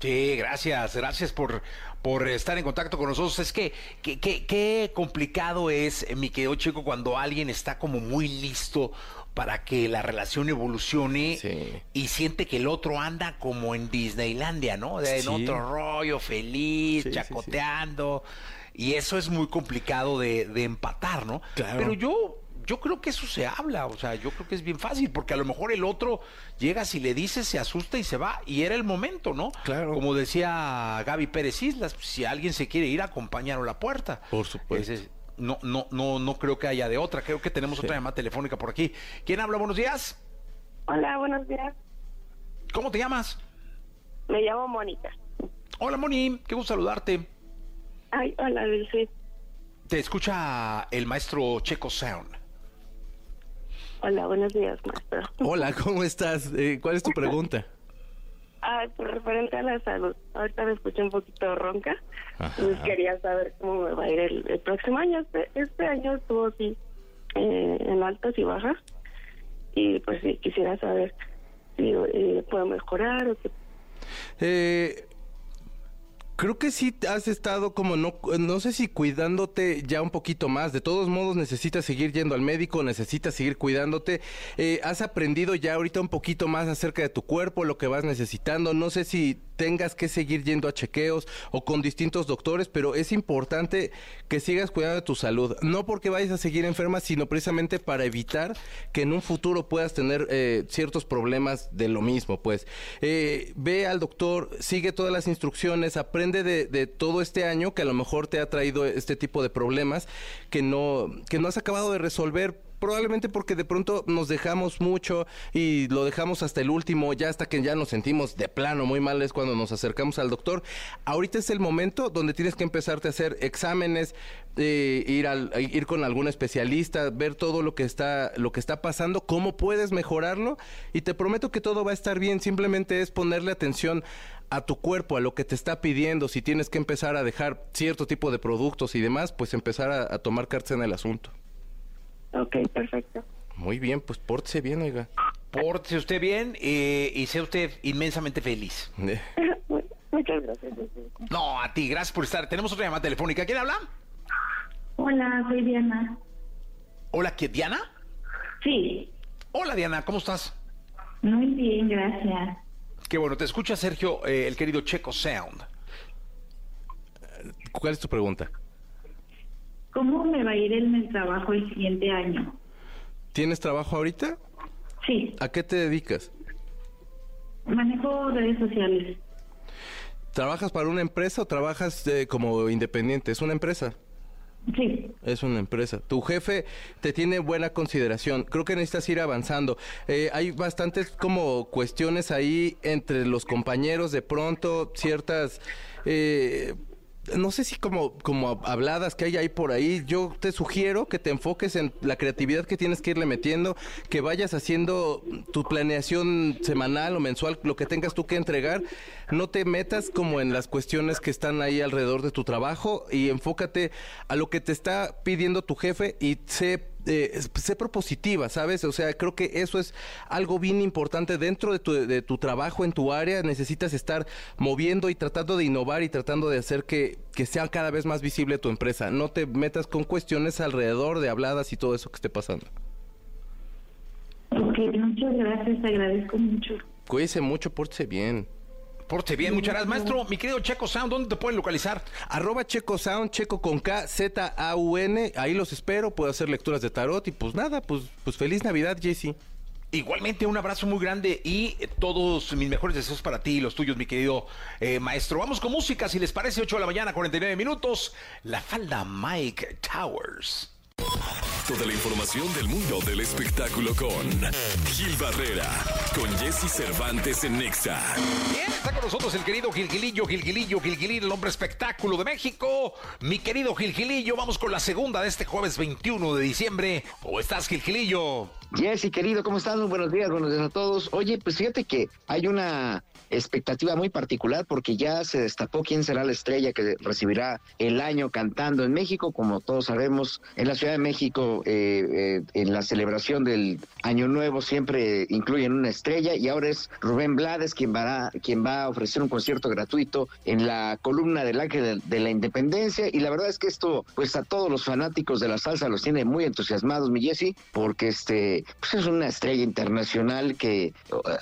Sí, gracias, gracias por, por estar en contacto con nosotros. Es que qué complicado es, eh, mi querido chico, cuando alguien está como muy listo para que la relación evolucione Sí. y siente que el otro anda como en Disneylandia, ¿no? En Sí. otro rollo, feliz, sí. chacoteando. Y eso es muy complicado de, de empatar, ¿no? Claro. Pero yo, yo creo que eso se habla, o sea, yo creo que es bien fácil, porque a lo mejor el otro llega, si le dices, se asusta y se va, y era el momento, ¿no? Claro. Como decía Gaby Pérez Islas, si alguien se quiere ir, acompáñalo a la puerta. Por supuesto. Ese- no, no, no, no creo que haya de otra. Creo que tenemos otra llamada telefónica por aquí. ¿Quién habla? Buenos días. Hola, buenos días. ¿Cómo te llamas? Me llamo Mónica. Hola, Moni. Qué gusto saludarte. Ay, hola, Luis. Te escucha el maestro Checo Sound. Hola, buenos días, maestro. Hola, ¿cómo estás? Eh, ¿Cuál es tu pregunta? Ah, pues referente a la salud. Ahorita me escuché un poquito ronca. Quería saber cómo me va a ir el, el próximo año. Este, este año estuvo así eh, en altas y bajas. Y pues sí, quisiera saber si eh, puedo mejorar o qué. Eh, creo que sí has estado como no, no sé si cuidándote ya un poquito más. De todos modos, necesitas seguir yendo al médico, necesitas seguir cuidándote. Eh, has aprendido ya ahorita un poquito más acerca de tu cuerpo, lo que vas necesitando. No sé si tengas que seguir yendo a chequeos o con distintos doctores, pero es importante que sigas cuidando de tu salud. No porque vayas a seguir enferma, sino precisamente para evitar que en un futuro puedas tener eh, ciertos problemas de lo mismo. Pues eh, ve al doctor, sigue todas las instrucciones, aprende de, de todo este año que a lo mejor te ha traído este tipo de problemas que no, que no has acabado de resolver probablemente porque de pronto nos dejamos mucho y lo dejamos hasta el último, ya hasta que ya nos sentimos de plano muy mal es cuando nos acercamos al doctor. Ahorita es el momento donde tienes que empezarte a hacer exámenes, eh, ir al, ir con algún especialista, ver todo lo que está lo que está pasando, cómo puedes mejorarlo y te prometo que todo va a estar bien, simplemente es ponerle atención a tu cuerpo, a lo que te está pidiendo, si tienes que empezar a dejar cierto tipo de productos y demás, pues empezar a, a tomar cartas en el asunto. Ok, perfecto. Muy bien, pues pórtese bien, oiga. Pórtese usted bien eh, y sea usted inmensamente feliz. Muchas gracias. No, a ti, gracias por estar. Tenemos otra llamada telefónica. ¿Quién habla? Hola, soy Diana. Hola, ¿qué, Diana? Sí, Hola, Diana, ¿cómo estás? muy bien, gracias. Qué bueno, te escucha Sergio, eh, el querido Checo Sound. ¿Cuál es tu pregunta? ¿Cómo me va a ir en el trabajo el siguiente año? ¿Tienes trabajo ahorita? Sí, ¿A qué te dedicas? manejo redes sociales. ¿Trabajas para una empresa o trabajas eh, como independiente? ¿Es una empresa? Sí, Es una empresa. Tu jefe te tiene buena consideración. Creo que necesitas ir avanzando. Eh, hay bastantes como cuestiones ahí entre los compañeros, de pronto ciertas... eh, no sé si como, como habladas que hay ahí por ahí, yo te sugiero que te enfoques en la creatividad que tienes que irle metiendo, que vayas haciendo tu planeación semanal o mensual, lo que tengas tú que entregar, no te metas como en las cuestiones que están ahí alrededor de tu trabajo y enfócate a lo que te está pidiendo tu jefe y sé eh, sé propositiva, ¿sabes? O sea, creo que eso es algo bien importante dentro de tu, de tu trabajo en tu área. Necesitas estar moviendo y tratando de innovar y tratando de hacer que, que sea cada vez más visible tu empresa. No te metas con cuestiones alrededor de habladas y todo eso que esté pasando. ok, muchas gracias, te agradezco mucho. Cuídese mucho, pórtese bien. Porte bien, muchas gracias. Maestro, mi querido Checo Sound, ¿dónde te pueden localizar? Arroba Checo Sound, Checo con K, Z A U N, ahí los espero, puedo hacer lecturas de tarot y pues nada, pues, pues feliz Navidad, Jesse. Igualmente, un abrazo muy grande y eh, todos mis mejores deseos para ti y los tuyos, mi querido eh, maestro. Vamos con música, si les parece, 8 de la mañana, 49 minutos. La falda Mike Towers. Toda la información del mundo del espectáculo con Gil Barrera, con Jesse Cervantes en Nexa. Bien, está con nosotros el querido Gilgilillo, Gilgilillo, Gilgilillo, el hombre espectáculo de México. Mi querido Gilgilillo, vamos con la segunda de este jueves 21 de diciembre. ¿Cómo estás, Gilgilillo? Jesse, querido, ¿cómo estás? Muy buenos días, buenos días a todos. Oye, pues fíjate que hay una expectativa muy particular porque ya se destapó quién será la estrella que recibirá el año cantando en México. Como todos sabemos, en la Ciudad de México, eh, eh, en la celebración del Año Nuevo siempre incluyen una estrella y ahora es Rubén Blades quien va, quien va a ofrecer un concierto gratuito en la columna del Ángel de, de la Independencia. Y la verdad es que esto, pues a todos los fanáticos de la salsa los tiene muy entusiasmados, mi Jesse, porque este, pues es una estrella internacional que eh,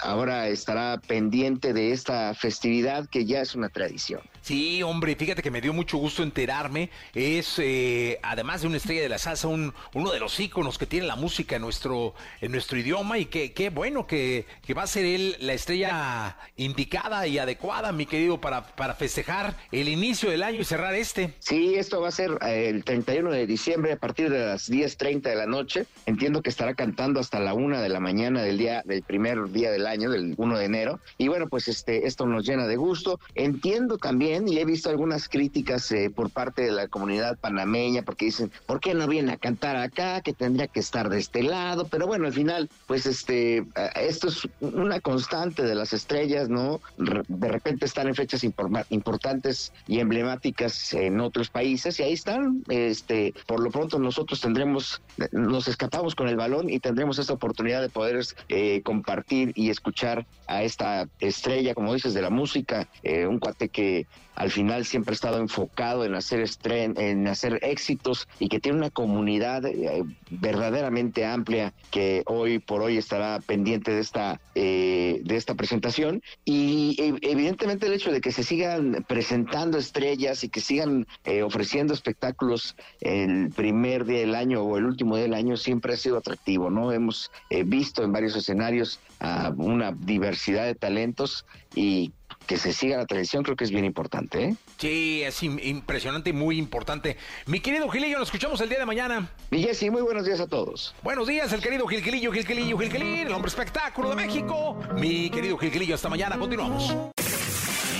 ahora estará pendiente de esta festividad que ya es una tradición. Sí, hombre, fíjate que me dio mucho gusto enterarme. Es, eh, además de una estrella de la salsa, un, uno de los íconos que tiene la música en nuestro, en nuestro idioma y que qué bueno que, que va a ser él la estrella indicada y adecuada, mi querido, para, para festejar el inicio del año y cerrar este. Sí, esto va a ser eh, el 31 de diciembre a partir de las 10.30 de la noche. Entiendo que estará cantando hasta la una de la mañana del día, del primer día del año, del 1 de enero. Y bueno, pues este, esto nos llena de gusto. Entiendo también, y he visto algunas críticas eh, por parte de la comunidad panameña, porque dicen, ¿por qué no viene a cantar acá? Que tendría que estar de este lado. Pero bueno, al final, pues este, esto es una constante de las estrellas, ¿no? De repente están en fechas importantes y emblemáticas en otros países y ahí están. Este, por lo pronto nosotros tendremos, nos escapamos con el balón y tendremos esta oportunidad de poder eh, compartir y escuchar a esta estrella, como dices, de la música, eh, un cuate que al final siempre ha estado enfocado en hacer estren en hacer éxitos y que tiene una comunidad eh, verdaderamente amplia que hoy por hoy estará pendiente de esta de esta presentación y evidentemente el hecho de que se sigan presentando estrellas y que sigan ofreciendo espectáculos el primer día del año o el último día del año siempre ha sido atractivo, ¿no? Hemos visto en varios escenarios a una diversidad de talentos y que se siga la tradición creo que es bien importante. ¿eh? Sí, es impresionante y muy importante. Mi querido Gilillo, nos escuchamos el día de mañana. Y Jessy, muy buenos días a todos. Buenos días, el querido Gilquilillo, Gilquilillo, Gilquilín, el hombre espectáculo de México. Mi querido Gilquilillo, hasta mañana, continuamos.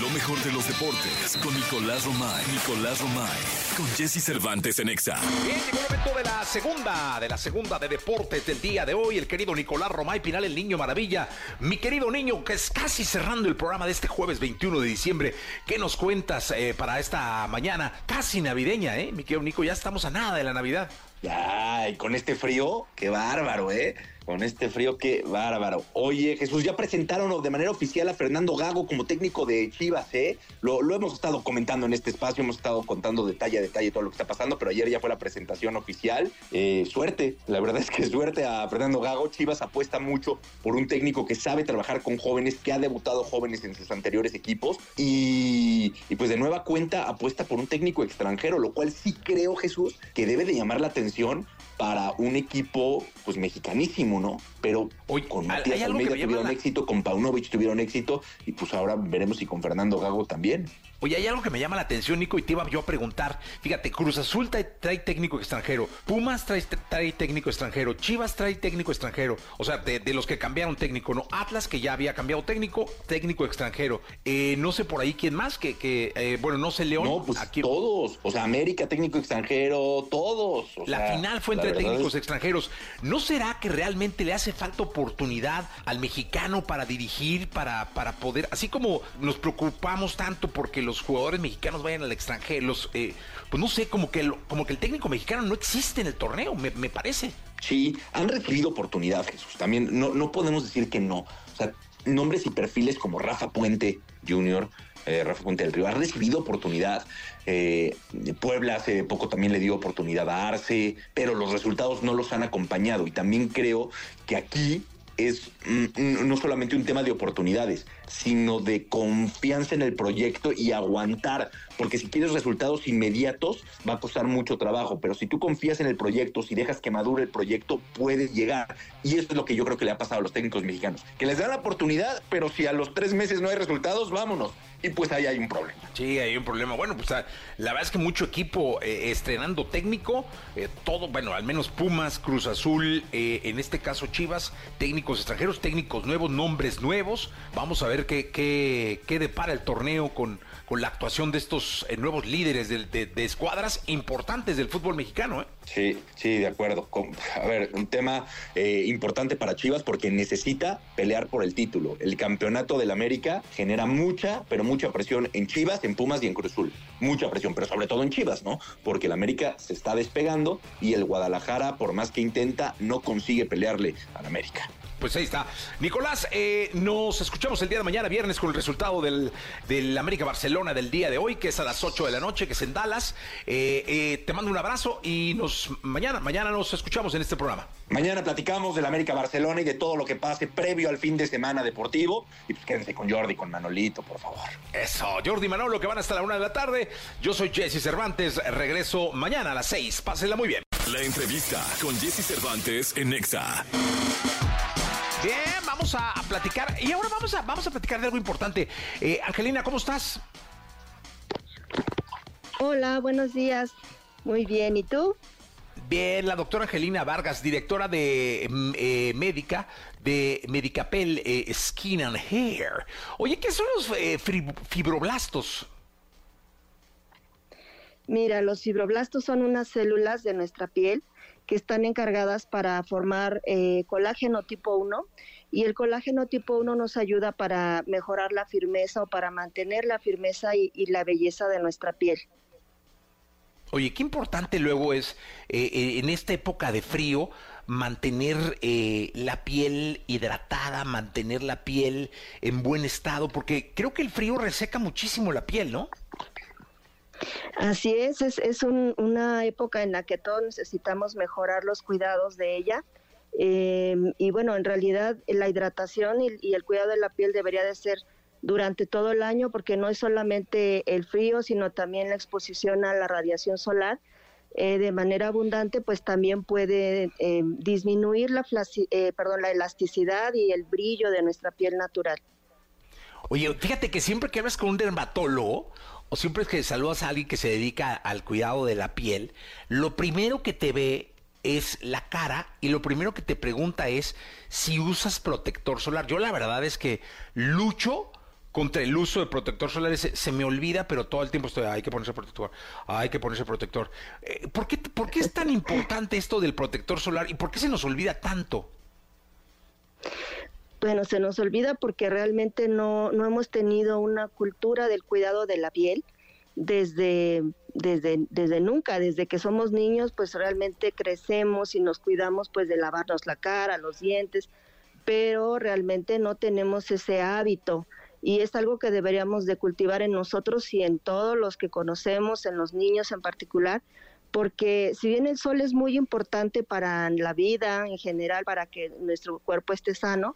Lo mejor de los deportes con Nicolás Romay. Nicolás Romay. Con Jesse Cervantes en Exa. Bien, llegó el momento de la segunda, de la segunda de deportes del día de hoy. El querido Nicolás Romay Pinal, el niño maravilla. Mi querido niño, que es casi cerrando el programa de este jueves 21 de diciembre. ¿Qué nos cuentas eh, para esta mañana? Casi navideña, ¿eh? Mi querido Nico, ya estamos a nada de la Navidad. Ya, y con este frío, qué bárbaro, ¿eh? Con este frío, qué bárbaro. Oye, Jesús, ya presentaron de manera oficial a Fernando Gago como técnico de Chivas, ¿eh? Lo, hemos estado comentando en este espacio, hemos estado contando detalle a detalle todo lo que está pasando, pero ayer ya fue la presentación oficial. Eh, suerte, la verdad es que suerte a Fernando Gago. Chivas apuesta mucho por un técnico que sabe trabajar con jóvenes, que ha debutado jóvenes en sus anteriores equipos y, y pues de nueva cuenta apuesta por un técnico extranjero, lo cual sí creo, Jesús, que debe de llamar la atención para un equipo pues mexicanísimo, ¿no? Pero hoy con Matías Almeida tuvieron éxito, con Paunovic tuvieron éxito y pues ahora veremos si con Fernando Gago también. Oye, hay algo que me llama la atención, Nico, y te iba yo a preguntar. Fíjate, Cruz Azul trae, técnico extranjero, Pumas trae, técnico extranjero, Chivas trae técnico extranjero. O sea, de, los que cambiaron técnico, ¿no? Atlas, que ya había cambiado técnico, técnico extranjero. Eh, no sé por ahí quién más, que, que eh, bueno, no sé, León. No, pues todos. O sea, América, técnico extranjero, todos. la final fue entre técnicos extranjeros. ¿No será que realmente le hace falta oportunidad al mexicano para dirigir, para, para poder, así como nos preocupamos tanto porque los jugadores mexicanos vayan al extranjero, los, eh, pues no sé, como que, el, como que el técnico mexicano no existe en el torneo, me, parece. Sí, han recibido oportunidad, Jesús. También no, no podemos decir que no. O sea, nombres y perfiles como Rafa Puente Jr., eh, Rafa Puente del Río, ha recibido oportunidad. Eh, Puebla hace poco también le dio oportunidad a Arce, pero los resultados no los han acompañado. Y también creo que aquí es mm, no solamente un tema de oportunidades, sino de confianza en el proyecto y aguantar, porque si quieres resultados inmediatos va a costar mucho trabajo, pero si tú confías en el proyecto, si dejas que madure el proyecto, puedes llegar. Y eso es lo que yo creo que le ha pasado a los técnicos mexicanos, que les dan la oportunidad, pero si a los tres meses no hay resultados, vámonos y pues ahí hay un problema. Sí, hay un problema. Bueno, pues la verdad es que mucho equipo eh, estrenando técnico, eh, todo, bueno, al menos Pumas, Cruz Azul, eh, en este caso Chivas, técnicos extranjeros, técnicos nuevos, nombres nuevos. Vamos a ver qué, qué, qué depara el torneo con, con la actuación de estos nuevos líderes de, de, escuadras importantes del fútbol mexicano. ¿eh? Sí, sí, de acuerdo. A ver, un tema importante para Chivas porque necesita pelear por el título. El campeonato del América genera mucha, pero mucha presión en Chivas, en Pumas y en Cruzul. Mucha presión, pero sobre todo en Chivas, ¿no? Porque el América se está despegando y el Guadalajara, por más que intenta, no consigue pelearle al América. Pues ahí está. Nicolás, eh, nos escuchamos el día de mañana, viernes, con el resultado del, del, América Barcelona del día de hoy, que es a las 8 de la noche, que es en Dallas. Eh, eh, te mando un abrazo y nos mañana, mañana nos escuchamos en este programa. Mañana platicamos del América Barcelona y de todo lo que pase previo al fin de semana deportivo. Y pues quédense con Jordi, con Manolito, por favor. Eso, Jordi y Manolo, que van hasta la una de la tarde. Yo soy Jesse Cervantes, regreso mañana a las 6. Pásenla muy bien. La entrevista con Jesse Cervantes en Nexa. Bien, vamos a, platicar. Y ahora vamos a, vamos a platicar de algo importante. Eh, Angelina, ¿cómo estás? Hola, buenos días. Muy bien, ¿y tú? Bien, la doctora Angelina Vargas, directora de mm, eh, médica de Medicapel eh, Skin and Hair. Oye, ¿qué son los eh, fibroblastos? Mira, los fibroblastos son unas células de nuestra piel que están encargadas para formar colágeno tipo 1 y el colágeno tipo 1 nos ayuda para mejorar la firmeza o para mantener la firmeza y la belleza de nuestra piel. Oye, qué importante luego es eh, eh, en esta época de frío mantener eh, la piel hidratada, mantener la piel en buen estado, porque creo que el frío reseca muchísimo la piel, ¿no? Así es, es, es una época en la que todos necesitamos mejorar los cuidados de ella. y bueno, en realidad la hidratación y el cuidado de la piel debería de ser durante todo el año porque no es solamente el frío, sino también la exposición a la radiación solar. Eh, de manera abundante, pues también puede eh, disminuir la, eh, perdón, la elasticidad y el brillo de nuestra piel natural. Oye, fíjate que siempre que hablas con un dermatólogo o siempre que saludas a alguien que se dedica al cuidado de la piel, lo primero que te ve es la cara y lo primero que te pregunta es si usas protector solar. Yo la verdad es que lucho contra el uso de protector solar se, me olvida, pero todo el tiempo estoy, hay que ponerse protector, hay que ponerse protector. Eh, ¿por, qué, ¿Por qué es tan importante esto del protector solar y por qué se nos olvida tanto? Bueno, se nos olvida porque realmente no, no hemos tenido una cultura del cuidado de la piel desde, desde, desde nunca, desde que somos niños, pues realmente crecemos y nos cuidamos pues de lavarnos la cara, los dientes, pero realmente no tenemos ese hábito. Y es algo que deberíamos de cultivar en nosotros y en todos los que conocemos, en los niños en particular, porque si bien el sol es muy importante para la vida en general, para que nuestro cuerpo esté sano,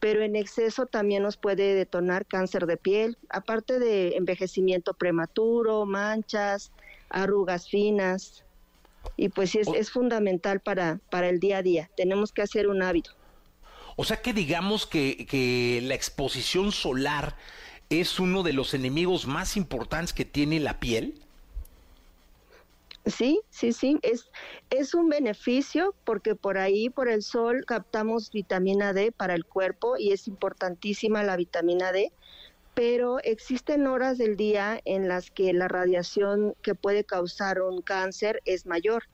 pero en exceso también nos puede detonar cáncer de piel, aparte de envejecimiento prematuro, manchas, arrugas finas. Y pues sí, es, es fundamental para, para el día a día. Tenemos que hacer un hábito. O sea que digamos que, la exposición solar es uno de los enemigos más importantes que tiene la piel. Sí, sí, sí, es, es un beneficio porque por ahí, por el sol, captamos vitamina D para el cuerpo y es importantísima la vitamina D, pero existen horas del día en las que la radiación que puede causar un cáncer es mayor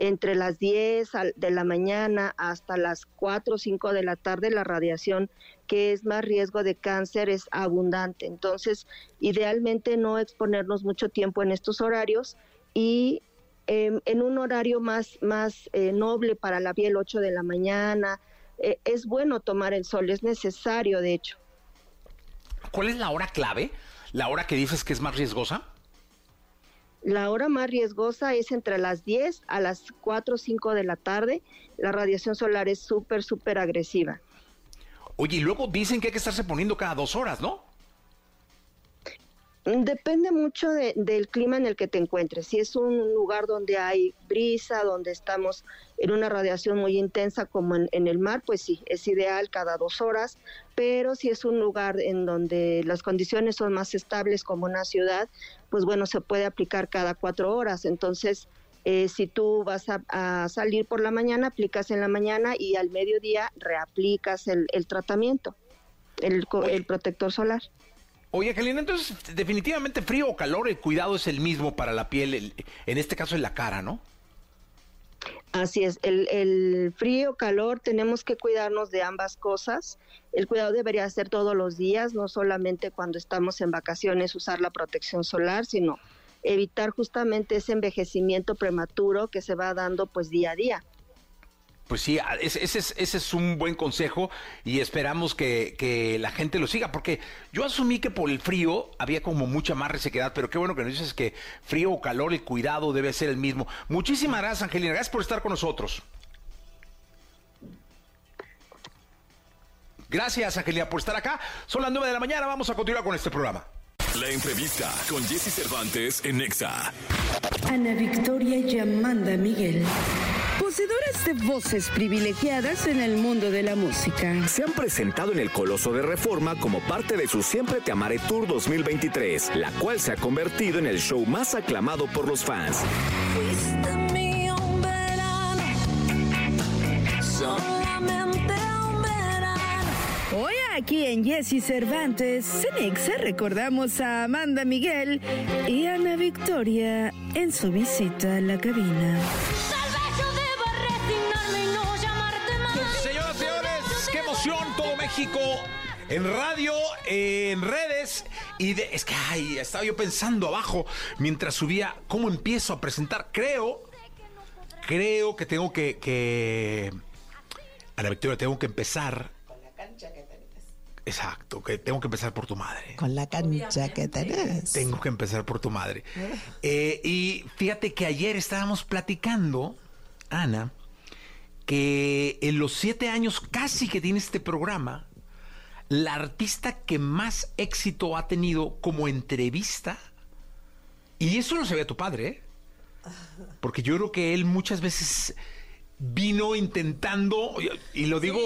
entre las 10 de la mañana hasta las 4 o 5 de la tarde la radiación que es más riesgo de cáncer es abundante. Entonces, idealmente no exponernos mucho tiempo en estos horarios y em, en un horario más, más eh, noble para la piel, 8 de la mañana, eh, es bueno tomar el sol, es necesario de hecho. ¿Cuál es la hora clave? ¿La hora que dices que es más riesgosa? La hora más riesgosa es entre las 10 a las 4 o 5 de la tarde. La radiación solar es súper, súper agresiva. Oye, y luego dicen que hay que estarse poniendo cada dos horas, ¿no? Depende mucho del clima en el que te encuentres. Si es un lugar donde hay brisa, donde estamos en una radiación muy intensa como en, el mar, pues sí, es ideal cada dos horas. Pero si es un lugar en donde las condiciones son más estables como una ciudad, pues bueno, se puede aplicar cada cuatro horas. Entonces, eh, si tú vas a, salir por la mañana, aplicas en la mañana y al mediodía reaplicas el, tratamiento, el, el protector solar. Oye, Angelina, entonces definitivamente frío o calor, el cuidado es el mismo para la piel, en este caso en la cara, ¿no? Así es, el, el frío, calor, tenemos que cuidarnos de ambas cosas. El cuidado debería ser todos los días, no solamente cuando estamos en vacaciones usar la protección solar, sino evitar justamente ese envejecimiento prematuro que se va dando pues día a día. Pues sí, ese, es, ese es un buen consejo y esperamos que, la gente lo siga, porque yo asumí que por el frío había como mucha más resequedad, pero qué bueno que nos dices que frío o calor, el cuidado debe ser el mismo. Muchísimas gracias, Angelina, gracias por estar con nosotros. Gracias, Angelina, por estar acá. Son las 9 de la mañana, vamos a continuar con este programa. La entrevista con Jesse Cervantes en Nexa. Ana Victoria llamando a Miguel poseedoras de voces privilegiadas en el mundo de la música. Se han presentado en el Coloso de Reforma como parte de su Siempre Te Amaré Tour 2023, la cual se ha convertido en el show más aclamado por los fans. Hoy aquí en Jesse Cervantes, Cenexa, recordamos a Amanda Miguel y Ana Victoria en su visita a la cabina. México en radio, en redes y de, es que ay, estaba yo pensando abajo mientras subía cómo empiezo a presentar. Creo, creo que tengo que, que Ana Victoria, tengo que empezar. Con la cancha que tenés. Exacto, que tengo que empezar por tu madre. Con la cancha que tenés. Tengo que empezar por tu madre. Eh, y fíjate que ayer estábamos platicando, Ana, que en los siete años casi que tiene este programa, la artista que más éxito ha tenido como entrevista, y eso lo sabía tu padre, ¿eh? porque yo creo que él muchas veces vino intentando, y lo digo,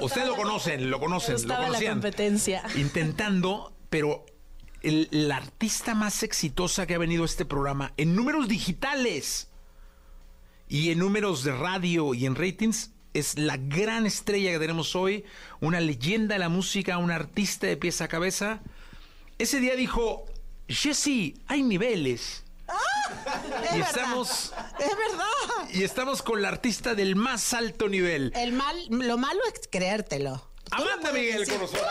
ustedes lo conocen, lo conocen, lo conocían. competencia. Intentando, pero el- la artista más exitosa que ha venido a este programa en números digitales y en números de radio y en ratings es la gran estrella que tenemos hoy, una leyenda de la música, una artista de pieza a cabeza. Ese día dijo, Jesse, hay niveles. y estamos Es verdad. y estamos con la artista del más alto nivel. El mal, lo malo es creértelo. Amanda Miguel decir. con nosotros.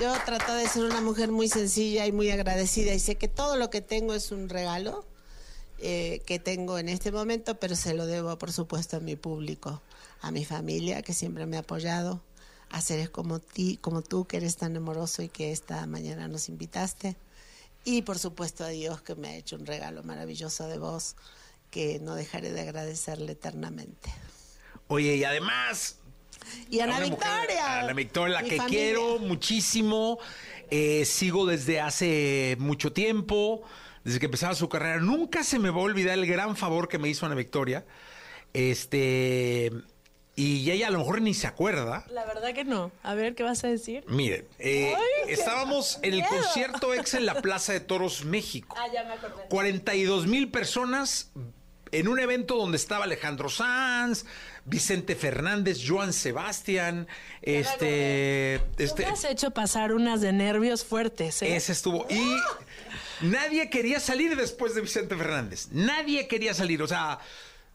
Yo trato de ser una mujer muy sencilla y muy agradecida y sé que todo lo que tengo es un regalo eh, que tengo en este momento, pero se lo debo, por supuesto, a mi público, a mi familia que siempre me ha apoyado, a seres como ti, como tú que eres tan amoroso y que esta mañana nos invitaste, y por supuesto a Dios que me ha hecho un regalo maravilloso de vos que no dejaré de agradecerle eternamente. Oye, y además Y a una mujer, Victoria. a la Victoria, la mi que familia. quiero muchísimo. eh, sigo desde hace mucho tiempo, desde que empezaba su carrera. Nunca se me va a olvidar el gran favor que me hizo Ana Victoria. Este. Y ella a lo mejor ni se acuerda. La verdad que no. A ver, ¿qué vas a decir? Miren, eh, estábamos en el miedo. concierto ex en la Plaza de Toros, México. Ah, ya me acordé. 42 mil personas en un evento donde estaba Alejandro Sanz, Vicente Fernández, Joan Sebastián, este, este, me has hecho pasar unas de nervios fuertes, ¿eh? ese estuvo. Y nadie quería salir después de Vicente Fernández. Nadie quería salir. O sea,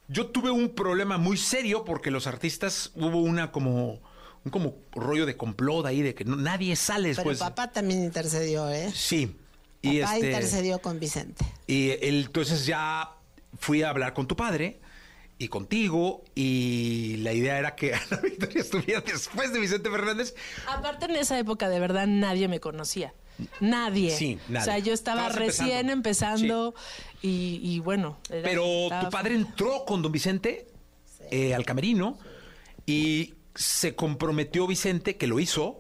yo tuve un problema muy serio porque los artistas hubo una como un como rollo de complot ahí de que no- nadie sale Pero después. papá también intercedió, ¿eh? Sí. Y papá este, intercedió con Vicente. y él, entonces ya fui a hablar con tu padre y contigo y la idea era que Ana Victoria estuviera después de Vicente Fernández. Aparte, en esa época, de verdad, nadie me conocía. Nadie. Sí, nadie. O sea, yo estaba Estabas recién empezando, y, y bueno. era- Pero estaba- tu padre entró con don Vicente eh, al camerino y se comprometió Vicente, que lo hizo,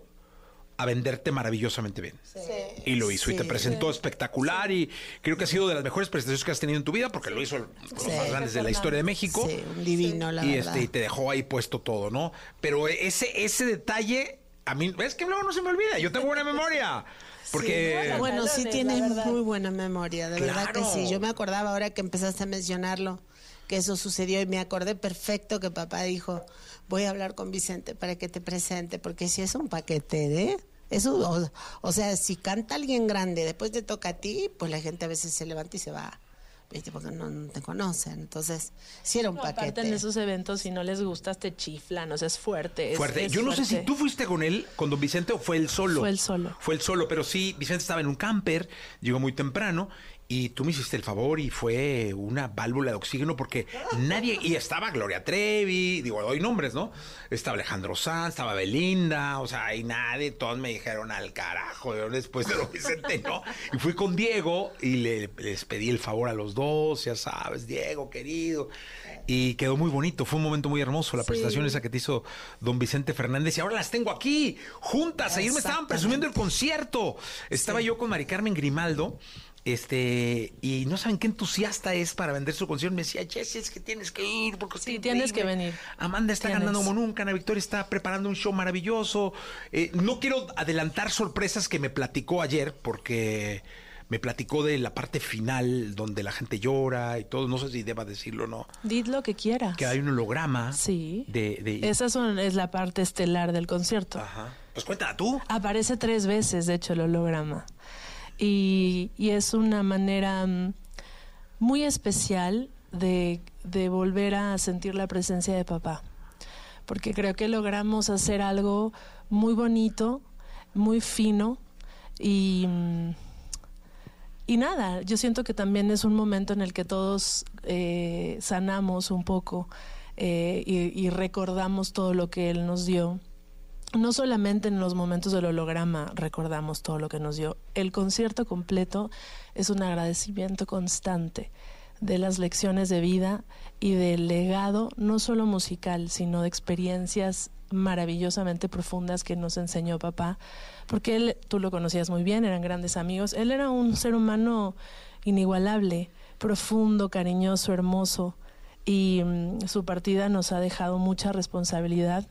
a venderte maravillosamente bien. Y lo hizo y te Sí. presentó espectacular y creo que ha sido de las mejores presentaciones que has tenido en tu vida porque lo hizo con los Sí. más grandes de la historia de México. Sí, un divino, la y verdad. este y te dejó ahí puesto todo, ¿no? Pero ese ese detalle a mí ves que luego no se me olvida. Yo tengo buena memoria porque Bueno, sí tienes muy buena memoria, de verdad que sí. Yo me acordaba ahora que empezaste a mencionarlo, que eso sucedió y me acordé perfecto que papá dijo, voy a hablar con Vicente para que te presente, porque si es un paquete, ¿eh? Eso, o, o sea, si canta alguien grande, después te toca a ti, pues la gente a veces se levanta y se va, ¿viste? Porque no, no te conocen. Entonces, sí era un No, paquete. aparte en esos eventos, si no les gustas, te chiflan. O sea, es fuerte. es- fuerte. es Yo no sé si fuerte. tú fuiste con él, con don Vicente, o fue él solo. Fue él solo. Fue él solo, pero sí, Vicente estaba en un camper, llegó muy temprano. Y tú me hiciste el favor y fue una válvula de oxígeno porque nadie. Y estaba Gloria Trevi, digo, doy nombres, ¿no? Estaba Alejandro Sanz, estaba Belinda, o sea, y nadie, todos me dijeron al carajo, yo después de lo Vicente, ¿no? Y fui con Diego y le- les pedí el favor a los dos, ya sabes, Diego, querido. Y quedó muy bonito, fue un momento muy hermoso la presentación esa que te hizo don Vicente Fernández. Y ahora las tengo aquí, juntas. Ayer me estaban presumiendo el concierto. Estaba yo con Mari Carmen Grimaldo. Este, y no saben qué entusiasta es para vender su concierto. Me decía, Jessy, es que tienes que ir porque Sí, tienes que venir. Amanda está Tienes. ganando como nunca. Ana Victoria está preparando un show maravilloso. Eh, no quiero adelantar sorpresas que me platicó ayer porque me platicó de la parte final donde la gente llora y todo. No sé si deba decirlo o no. Did lo que quieras. Que hay un holograma. Sí. De, de- Esa son- es la parte estelar del concierto. Ajá. Pues cuéntala tú. Aparece tres veces, de hecho, el holograma. Y, y es una manera mm, muy especial de, de volver a sentir la presencia de papá. Porque creo que logramos hacer algo muy bonito, muy fino y... mm, y nada, yo siento que también es un momento en el que todos eh, sanamos un poco eh, y, y recordamos todo lo que él nos dio. No solamente en los momentos del holograma recordamos todo lo que nos dio. El concierto completo es un agradecimiento constante de las lecciones de vida y del legado, no solo musical, sino de experiencias maravillosamente profundas que nos enseñó papá, porque él, tú lo conocías muy bien, eran grandes amigos, él era un ser humano inigualable, profundo, cariñoso, hermoso, y mm, su partida nos ha dejado mucha responsabilidad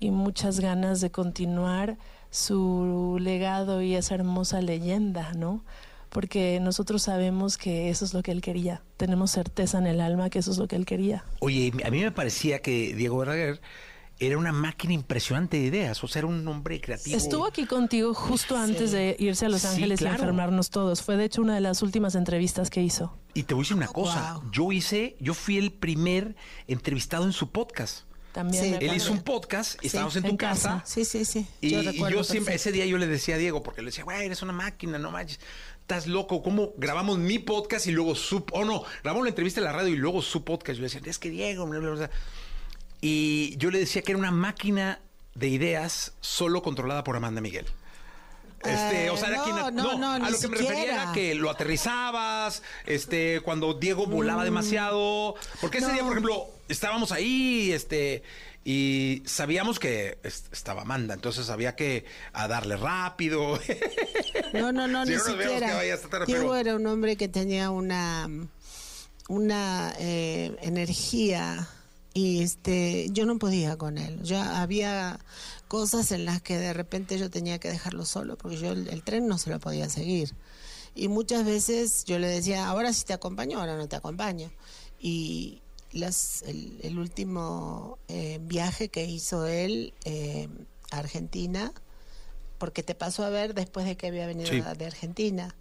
y muchas ganas de continuar su legado y esa hermosa leyenda, ¿no? Porque nosotros sabemos que eso es lo que él quería, tenemos certeza en el alma que eso es lo que él quería. Oye, a mí me parecía que Diego Verdaguer era una máquina impresionante de ideas, o sea, era un hombre creativo. Estuvo aquí contigo justo antes de irse a Los Sí, Ángeles y enfermarnos todos. Fue de hecho una de las últimas entrevistas que hizo. Y te voy a decir una cosa, yo hice, yo fui el primer entrevistado en su podcast. También Sí, me Él acuerdo. hizo un podcast, estábamos en tu en casa. casa. Sí, sí, sí. Y yo y siempre, ese día yo le decía a Diego, porque le decía, güey, eres una máquina, no manches, estás loco, ¿cómo grabamos mi podcast y luego su, o no, grabamos la entrevista en la radio y luego su podcast? Yo le decía, es que Diego, bla, bla, bla". Y yo le decía que era una máquina de ideas solo controlada por Amanda Miguel. Este, Eh, o sea, era no, quien, no, no, a lo que me refería era que lo aterrizabas, este, cuando Diego volaba demasiado, porque ese Mm. Día, por ejemplo, estábamos ahí, este, y sabíamos que est- estaba Amanda, entonces había que a darle rápido. No, no, no, Si ni siquiera. Diego pero- era un hombre que tenía una, una eh, energía y este, yo no podía con él. Ya había cosas en las que de repente yo tenía que dejarlo solo porque yo el, el tren no se lo podía seguir. Y muchas veces yo le decía, ahora sí te acompaño, ahora no te acompaño. Y las, el, el último eh, viaje que hizo él eh, a Argentina, porque te pasó a ver después de que había venido Sí. de Argentina.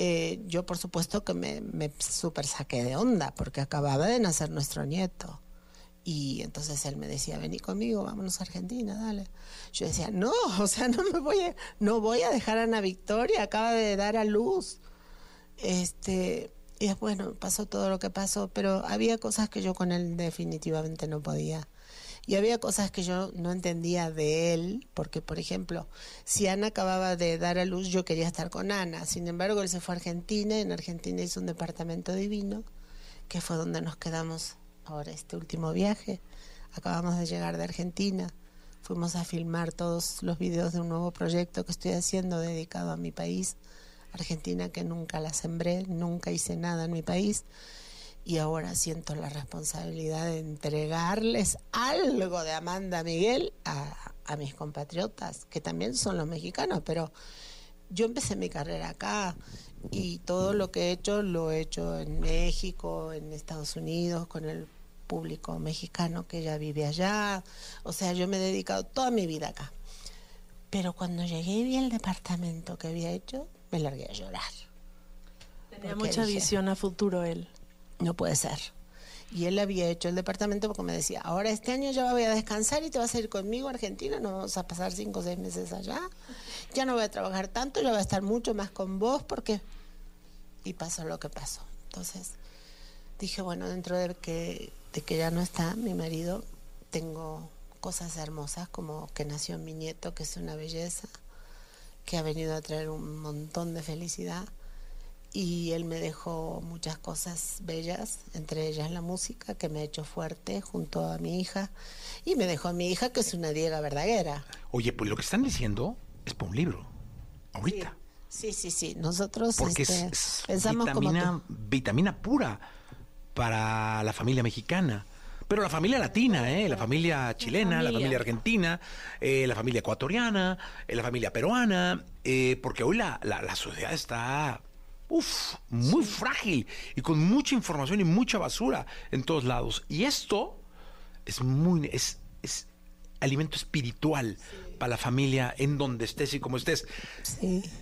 Eh, yo por supuesto que me, me super saqué de onda porque acababa de nacer nuestro nieto. Y entonces él me decía, vení conmigo, vámonos a Argentina, dale. Yo decía, no, o sea, no me voy a, no voy a dejar a Ana Victoria, acaba de dar a luz. Este, y después, bueno, pasó todo lo que pasó, pero había cosas que yo con él definitivamente no podía. Y había cosas que yo no entendía de él, porque, por ejemplo, si Ana acababa de dar a luz, yo quería estar con Ana. Sin embargo, él se fue a Argentina, en Argentina hizo un departamento divino, que fue donde nos quedamos ahora este último viaje. Acabamos de llegar de Argentina, fuimos a filmar todos los videos de un nuevo proyecto que estoy haciendo dedicado a mi país, Argentina, que nunca la sembré, nunca hice nada en mi país y ahora siento la responsabilidad de entregarles algo de Amanda Miguel a, a mis compatriotas, que también son los mexicanos, pero yo empecé mi carrera acá y todo lo que he hecho lo he hecho en México, en Estados Unidos, con el público mexicano que ya vive allá. O sea, yo me he dedicado toda mi vida acá. Pero cuando llegué y vi el departamento que había hecho, me largué a llorar. Tenía Porque mucha dije, visión a futuro él. no puede ser. Y él había hecho el departamento porque me decía, ahora este año ya voy a descansar y te vas a ir conmigo a Argentina, nos vamos a pasar cinco o seis meses allá. Ya no voy a trabajar tanto, ya voy a estar mucho más con vos porque... Y pasó lo que pasó. Entonces dije, bueno, dentro de que, de que ya no está mi marido, tengo cosas hermosas como que nació mi nieto, que es una belleza, que ha venido a traer un montón de felicidad y él me dejó muchas cosas bellas, entre ellas la música que me ha hecho fuerte junto a mi hija y me dejó a mi hija que es una Diega verdaguera. Oye, pues lo que están diciendo es para un libro, ahorita. Sí, sí, sí, nosotros Porque este, es, es pensamos como vitamina, tú. vitamina pura para la familia mexicana. Pero la familia latina, ¿eh? la familia chilena, la familia. familia argentina, eh, la familia ecuatoriana, eh, la familia peruana, porque hoy la, la, la sociedad está uf, muy frágil y con mucha información y mucha basura en todos lados. Y esto es muy, es, es alimento espiritual para la familia en donde estés y como estés.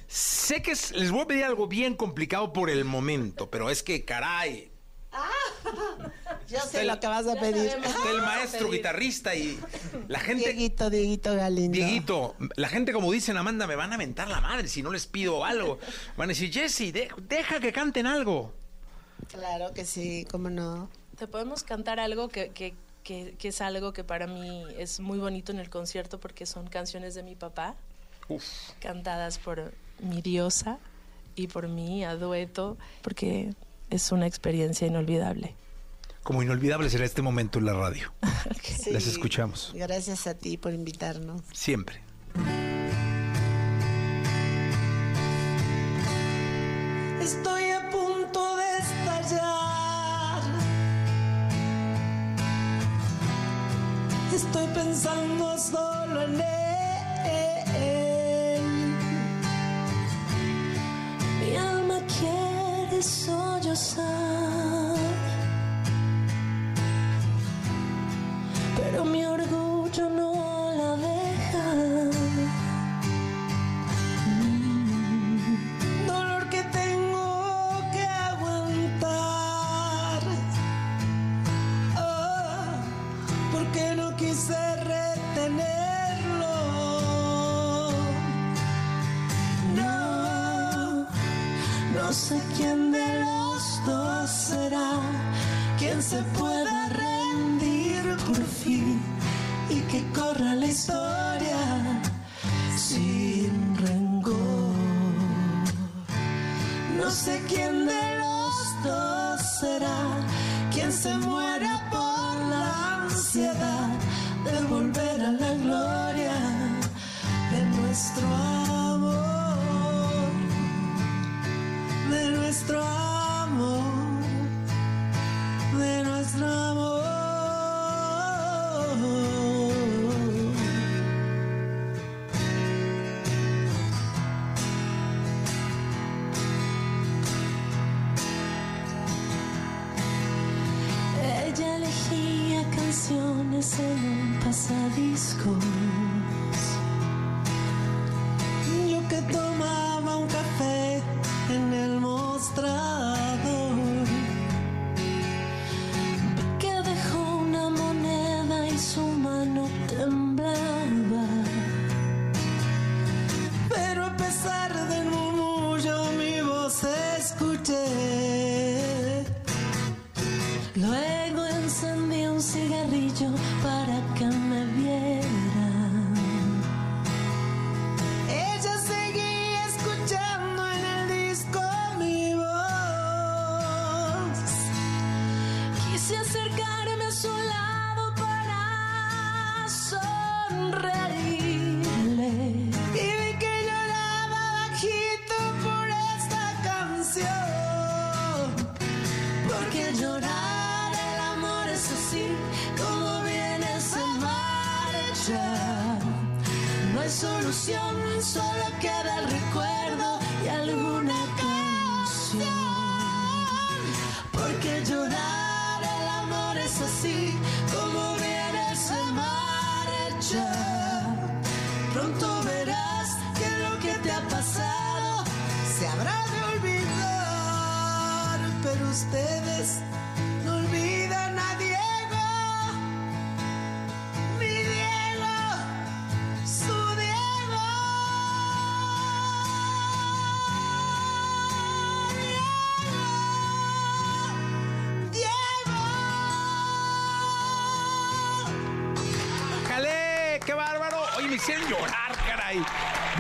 Sé que es- les voy a pedir algo bien complicado por el momento, pero es que, caray, Yo sé lo que vas a pedir. está el maestro guitarrista y la gente... Dieguito, Dieguito Galindo. Dieguito, la gente como dicen Amanda, me van a mentar la madre si no les pido algo. Van a decir, Jesse, de- deja que canten algo. Claro que sí, cómo no. Te podemos cantar algo que, que, que, que es algo que para mí es muy bonito en el concierto porque son canciones de mi papá, cantadas por mi diosa y por mí a dueto, porque es una experiencia inolvidable. Como inolvidable será este momento en la radio. Sí. Las escuchamos. Gracias a ti por invitarnos. Siempre. Estoy a punto de estallar. Estoy pensando solo en él.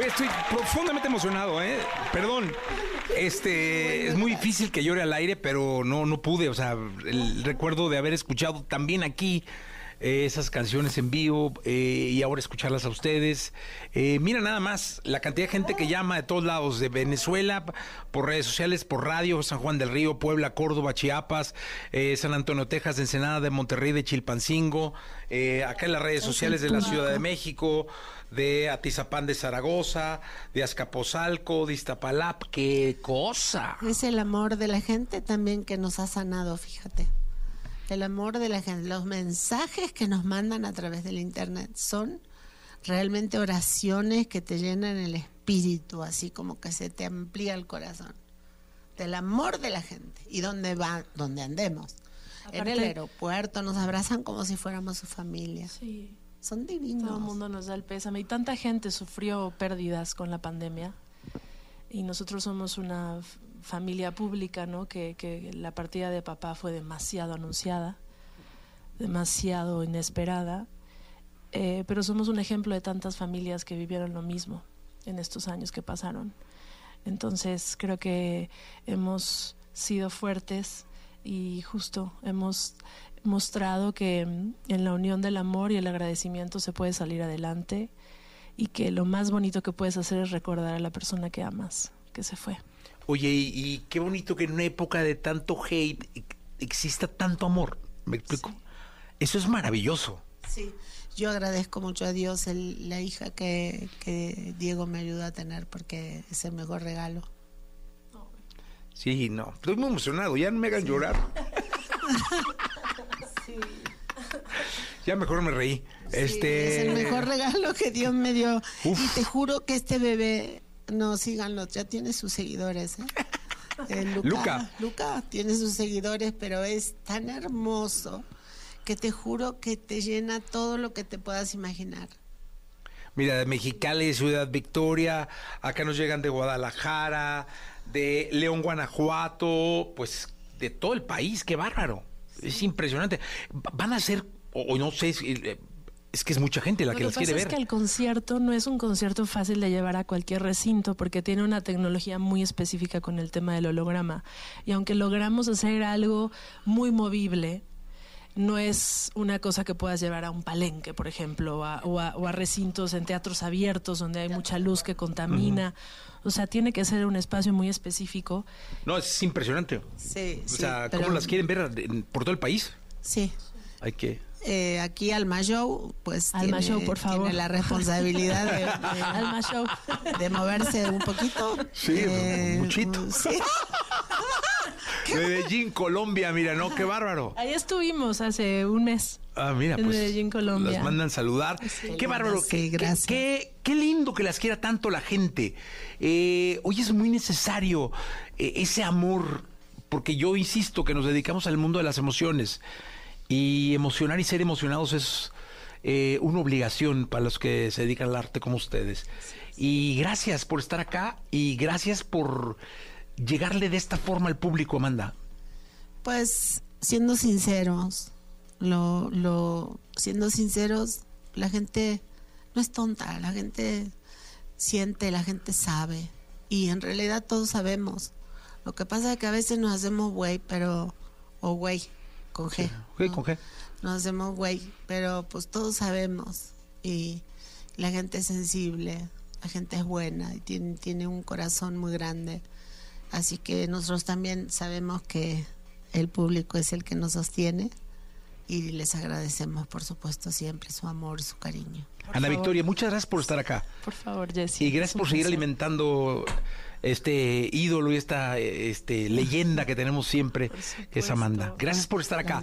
Estoy profundamente emocionado, ¿eh? Perdón. Este, es muy difícil que llore al aire, pero no, no pude. O sea, el recuerdo de haber escuchado también aquí eh, esas canciones en vivo eh, y ahora escucharlas a ustedes. Eh, mira nada más la cantidad de gente que llama de todos lados, de Venezuela, por redes sociales, por radio, San Juan del Río, Puebla, Córdoba, Chiapas, eh, San Antonio, Texas, de Ensenada, de Monterrey, de Chilpancingo, eh, acá en las redes sociales de la Ciudad de México, de Atizapán de Zaragoza, de Azcapotzalco, de Iztapalap, qué cosa. Es el amor de la gente también que nos ha sanado, fíjate. El amor de la gente. Los mensajes que nos mandan a través del internet son realmente oraciones que te llenan el espíritu, así como que se te amplía el corazón. Del amor de la gente. Y donde va, donde andemos. en el aeropuerto nos abrazan como si fuéramos su familia. Sí. Son divinos. Todo el mundo nos da el pésame. Y tanta gente sufrió pérdidas con la pandemia. Y nosotros somos una familia pública, ¿no? Que, que la partida de papá fue demasiado anunciada, demasiado inesperada. Eh, pero somos un ejemplo de tantas familias que vivieron lo mismo en estos años que pasaron. Entonces creo que hemos sido fuertes y justo hemos mostrado que mm, en la unión del amor y el agradecimiento se puede salir adelante y que lo más bonito que puedes hacer es recordar a la persona que amas, que se fue. Oye, y, y qué bonito que en una época de tanto hate e- exista tanto amor. ¿Me explico? Eso es maravilloso. Sí, yo agradezco mucho a Dios el- la hija que, que Diego me ayudó a tener porque es el mejor regalo. Sí, no. Estoy muy emocionado. Ya no me hagan llorar. Ya mejor me reí. este. Es el mejor regalo que Dios me dio. Y te juro que este bebé, no síganlo, ya tiene sus seguidores. ¿eh? Eh, Luca, Luca. Luca tiene sus seguidores, pero es tan hermoso que te juro que te llena todo lo que te puedas imaginar. Mira, de Mexicali, Ciudad Victoria, acá nos llegan de Guadalajara, de León, Guanajuato, pues de todo el país, qué bárbaro. Es impresionante. Va- Van a ser, o, o no sé, es, eh, es que es mucha gente la Lo que que las pasa quiere es ver. que el concierto no es un concierto fácil de llevar a cualquier recinto porque tiene una tecnología muy específica con el tema del holograma. Y aunque logramos hacer algo muy movible, no es una cosa que puedas llevar a un palenque, por ejemplo, a- o, a, o a recintos en teatros abiertos donde hay mucha luz que contamina. O sea, tiene que ser un espacio muy específico. No, es impresionante. Sí, O sí, sea, pero- ¿cómo las quieren ver por todo el país? Sí. Hay que. Eh, aquí Alma Show, pues Alma tiene, Show, por favor. tiene la responsabilidad de, de- Alma Show. de moverse un poquito. Sí, Eh, muchito. sí. Medellín, Colombia, mira, no, qué bárbaro. Ahí estuvimos hace un mes. Ah, mira, En pues. Medellín, Colombia. Las mandan saludar. qué bárbaro. Sí, qué, gracias. Qué, qué lindo que las quiera tanto la gente. Eh, hoy es muy necesario eh, ese amor, porque yo insisto que nos dedicamos al mundo de las emociones. Y emocionar y ser emocionados es eh, una obligación para los que se dedican al arte como ustedes. Y gracias por estar acá y gracias por llegarle de esta forma al público, Amanda. Pues siendo sinceros, lo, lo, siendo sinceros, la gente no es tonta, la gente siente, la gente sabe. Y en realidad todos sabemos. Lo que pasa es que a veces nos hacemos güey, pero. o güey, con G. Ok, con G. Nos hacemos güey, pero pues todos sabemos. Y la gente es sensible, la gente es buena y tiene, tiene un corazón muy grande. Así que nosotros también sabemos que el público es el que nos sostiene y les agradecemos, por supuesto, siempre su amor, su cariño. Ana Victoria, muchas gracias por estar acá. Por favor, Jessy. Y gracias por seguir alimentando este ídolo y esta este, leyenda que tenemos siempre, que es Amanda. Gracias por estar acá.